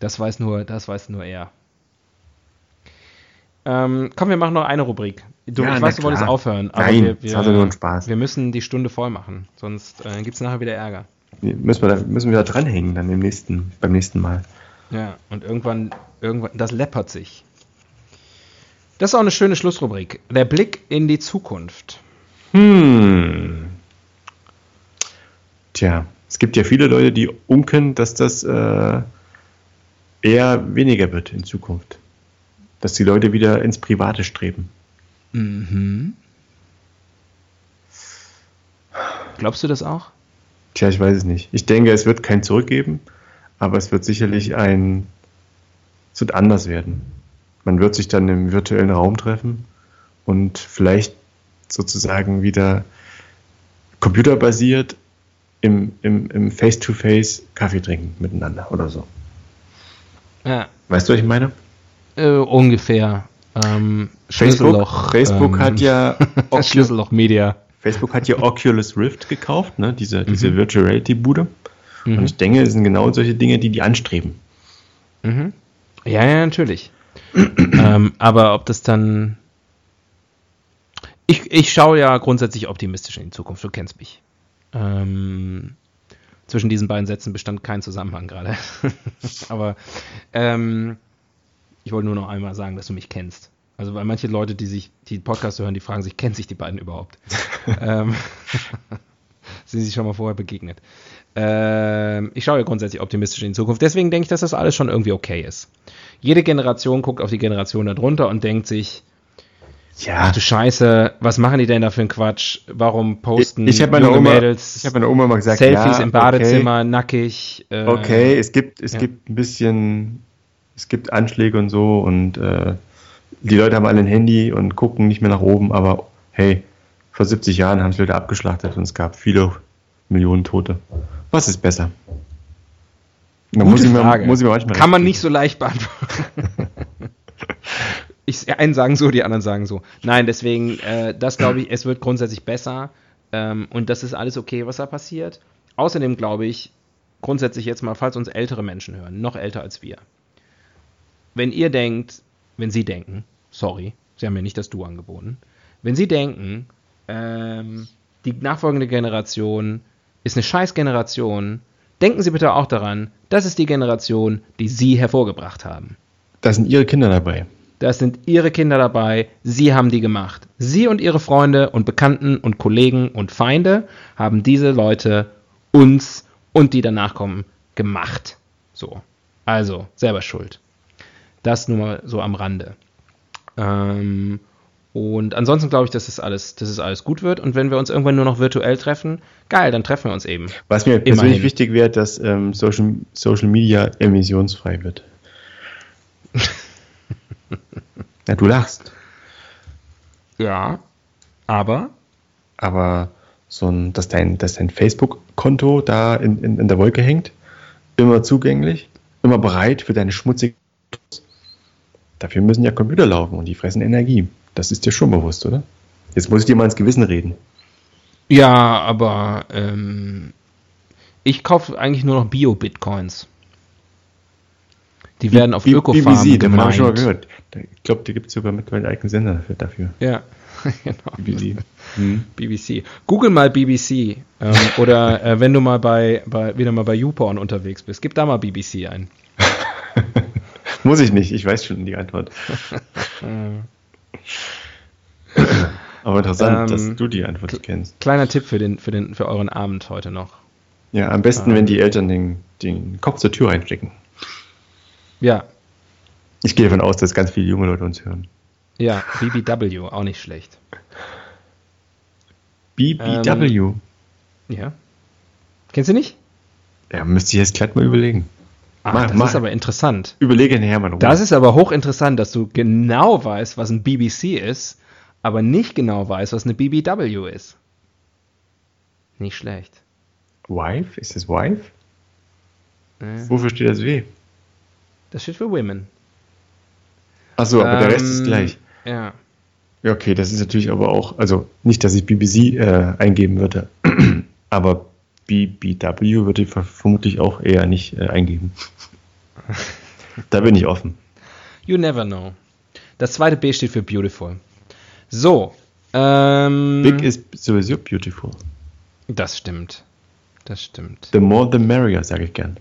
Das weiß nur, das weiß nur er. Ähm, komm, wir machen noch eine Rubrik. Du, Ja, ich weiß, du wolltest aufhören. Aber Nein, wir, das wir, hatte nur einen Spaß. Wir müssen die Stunde voll machen, sonst äh, gibt es nachher wieder Ärger. Müssen wir, da, müssen wir da dranhängen dann im nächsten, beim nächsten Mal. Ja, und irgendwann, irgendwann, das läppert sich. Das ist auch eine schöne Schlussrubrik. Der Blick in die Zukunft. Hm. Tja, es gibt ja viele Leute, die unken, dass das äh, eher weniger wird in Zukunft. Dass die Leute wieder ins Private streben. Mhm. Glaubst du das auch? Tja, ich weiß es nicht. Ich denke, es wird kein Zurück geben, aber es wird sicherlich ein. Es wird anders werden. Man wird sich dann im virtuellen Raum treffen und vielleicht sozusagen wieder computerbasiert im, im, im Face-to-Face Kaffee trinken miteinander oder so. Ja, Weißt du, was ich meine? äh, ungefähr. Ähm, Facebook, Facebook ähm, hat ja Schlüsselloch Media. Facebook hat ja Oculus Rift gekauft, ne? diese, diese Mhm. Virtual Reality Bude. Mhm. Und ich denke, es sind genau solche Dinge, die die anstreben. Mhm. Ja, ja, natürlich. Ähm, aber ob das dann. Ich, ich schaue ja grundsätzlich optimistisch in die Zukunft, du kennst mich. Ähm, zwischen diesen beiden Sätzen bestand kein Zusammenhang gerade. aber ähm, ich wollte nur noch einmal sagen, dass du mich kennst. Also, weil manche Leute, die sich die Podcasts hören, die fragen sich, kennen sich die beiden überhaupt? ähm, sind sie schon mal vorher begegnet? Ähm, ich schaue ja grundsätzlich optimistisch in die Zukunft. Deswegen denke ich, dass das alles schon irgendwie okay ist. Jede Generation guckt auf die Generation darunter und denkt sich, Ja, ach du Scheiße, was machen die denn da für einen Quatsch? Warum posten ich, ich junge Oma- Mädels ich hab meiner Oma mal gesagt, Selfies ja, im Badezimmer, nackig? Okay, äh, okay es, gibt, es ja. gibt ein bisschen, es gibt Anschläge und so und äh, die Leute haben alle ein Handy und gucken nicht mehr nach oben, aber hey, vor 70 Jahren haben es Leute abgeschlachtet und es gab viele Millionen Tote. Was ist besser? Da muss ich, mir, muss ich mir manchmal Kann man nicht so leicht beantworten. ich, einen sagen so, die anderen sagen so. Nein, deswegen, äh, das glaube ich, es wird grundsätzlich besser ähm, und das ist alles okay, was da passiert. Außerdem glaube ich, grundsätzlich jetzt mal, falls uns ältere Menschen hören, noch älter als wir. Wenn ihr denkt, wenn sie denken, sorry, sie haben mir nicht das Du angeboten, wenn sie denken, ähm, die nachfolgende Generation ist eine scheiß Generation, denken Sie bitte auch daran, das ist die Generation, die Sie hervorgebracht haben. Da sind ihre Kinder dabei. Das sind Ihre Kinder dabei, Sie haben die gemacht. Sie und Ihre Freunde und Bekannten und Kollegen und Feinde haben diese Leute uns und die danach kommen gemacht. So. Also, selber schuld. Das nur mal so am Rande. Ähm, und ansonsten glaube ich, dass es alles, dass es alles gut wird. Und wenn wir uns irgendwann nur noch virtuell treffen, geil, dann treffen wir uns eben. Was mir persönlich Immerhin. wichtig wäre, dass ähm, Social, Social Media emissionsfrei wird. ja, du lachst. Ja. Aber Aber so ein, dass dein, dass dein Facebook-Konto da in, in, in der Wolke hängt, immer zugänglich, immer bereit für deine schmutzigen. Dafür müssen ja Computer laufen und die fressen Energie. Das ist dir schon bewusst, oder? Jetzt muss ich dir mal ins Gewissen reden. Ja, aber ähm, ich kaufe eigentlich nur noch Bio-Bitcoins. Die werden auf Ökofarmen habe ich schon mal gemeint. gehört. Ich glaube, da gibt es sogar mittlerweile einen eigenen Sender dafür. dafür. Ja, genau. BBC. Hm. BBC. Google mal BBC. Ähm, oder äh, wenn du mal bei, bei wieder mal bei YouPorn unterwegs bist, gib da mal BBC ein. Muss ich nicht, ich weiß schon die Antwort. Aber interessant, Ähm, dass du die Antwort kennst. Kleiner Tipp für, den, für, den, für euren Abend heute noch. Ja, am besten, Ah. wenn die Eltern den, den Kopf zur Tür reinstecken. Ja, Ich gehe davon aus, dass ganz viele junge Leute uns hören. ja, BBW, auch nicht schlecht. BBW. Ja. Kennst du nicht? ja, müsste ich jetzt glatt mal überlegen. Ach, Mach- das mach. ist aber interessant. Überlege nachher mal. Das ist aber hochinteressant, dass du genau weißt, was ein BBC ist, aber nicht genau weißt, was eine BBW ist. Nicht schlecht. Wife? Ist das Wife? Äh, Wofür steht das W? Das steht für Women. Achso, aber der Rest Ähm, ist gleich. Ja. Ja, okay, das ist natürlich aber auch, also nicht, dass ich BBC äh, eingeben würde, aber BBW würde ich ver- vermutlich auch eher nicht äh, eingeben. da bin ich offen. You never know. Das zweite B steht für beautiful. So. Ähm, Big is sowieso beautiful. Das stimmt. Das stimmt. The more the merrier, sage ich gern.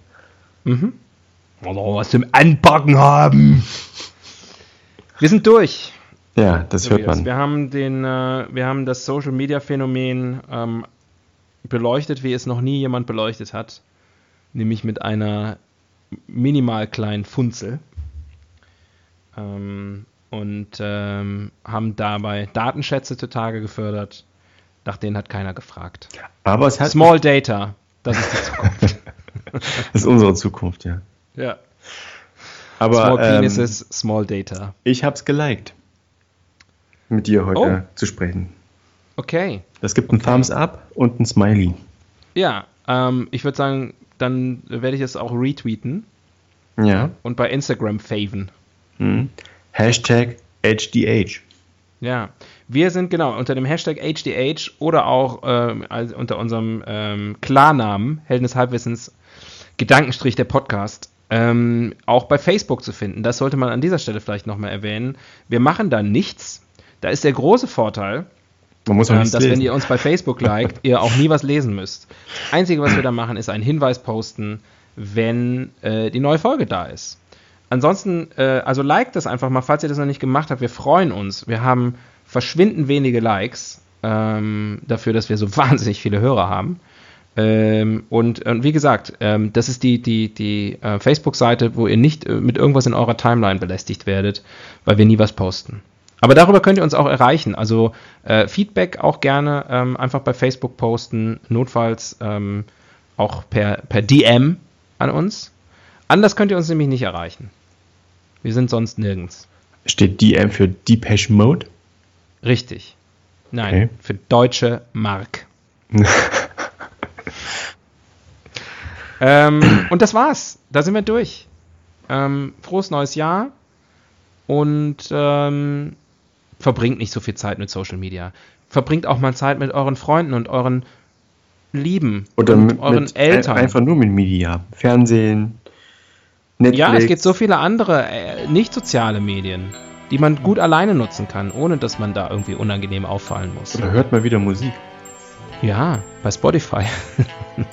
Mhm. Oder was zum Anpacken haben. Wir sind durch. Ja, das hört man. Wir haben, den, äh, wir haben das Social Media Phänomen ähm, beleuchtet, wie es noch nie jemand beleuchtet hat. Nämlich mit einer minimal kleinen Funzel. Ähm, und ähm, haben dabei Datenschätze zutage gefördert. Nach denen hat keiner gefragt. Aber es hat. Small Data, das ist die Zukunft. Das ist unsere Zukunft, ja. ja. Aber Small ähm, Penises, Small Data. ich hab's geliked, mit dir heute Oh. zu sprechen. Okay. Es gibt ein Thumbs Up und ein Smiley. Ja, ähm, ich würde sagen, dann werde ich es auch retweeten Ja. und bei Instagram faven. Mhm. Hashtag HDH. Ja, wir sind genau unter dem Hashtag HDH oder auch ähm, also unter unserem ähm, Klarnamen Helden des Halbwissens Gedankenstrich der Podcast ähm, auch bei Facebook zu finden. Das sollte man an dieser Stelle vielleicht nochmal erwähnen. Wir machen da nichts. Da ist der große Vorteil, Man muss ähm, dass wenn lesen. ihr uns bei Facebook liked, ihr auch nie was lesen müsst. Das Einzige, was wir da machen, ist einen Hinweis posten, wenn äh, die neue Folge da ist. Ansonsten, äh, also liked das einfach mal, falls ihr das noch nicht gemacht habt. Wir freuen uns. Wir haben verschwindend wenige Likes ähm, dafür, dass wir so wahnsinnig viele Hörer haben. Ähm, und, und wie gesagt, ähm, das ist die, die, die äh, Facebook-Seite, wo ihr nicht äh, mit irgendwas in eurer Timeline belästigt werdet, weil wir nie was posten. Aber darüber könnt ihr uns auch erreichen. Also äh, Feedback auch gerne ähm, einfach bei Facebook posten, notfalls ähm, auch per, per DM an uns. Anders könnt ihr uns nämlich nicht erreichen. Wir sind sonst nirgends. Steht DM für Depeche Mode. Richtig. Nein, Okay. für deutsche Mark. ähm, und das war's. Da sind wir durch. Ähm, frohes neues Jahr und ähm, verbringt nicht so viel Zeit mit Social Media. Verbringt auch mal Zeit mit euren Freunden und euren Lieben Oder und mit, euren mit Eltern. ein- Einfach nur mit Media. Fernsehen, Netflix. Ja, es gibt so viele andere äh, nicht soziale Medien, die man gut alleine nutzen kann, ohne dass man da irgendwie unangenehm auffallen muss. Oder hört mal wieder Musik. Ja, bei Spotify.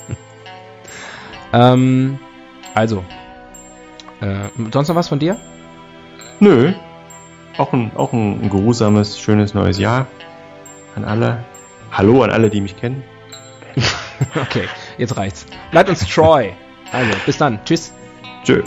ähm, also, äh, sonst noch was von dir? Nö. Auch ein, auch ein, geruhsames, schönes neues Jahr an alle. Hallo an alle, die mich kennen. Okay, jetzt reicht's. Bleibt uns treu. Also, bis dann. Tschüss. Tschö.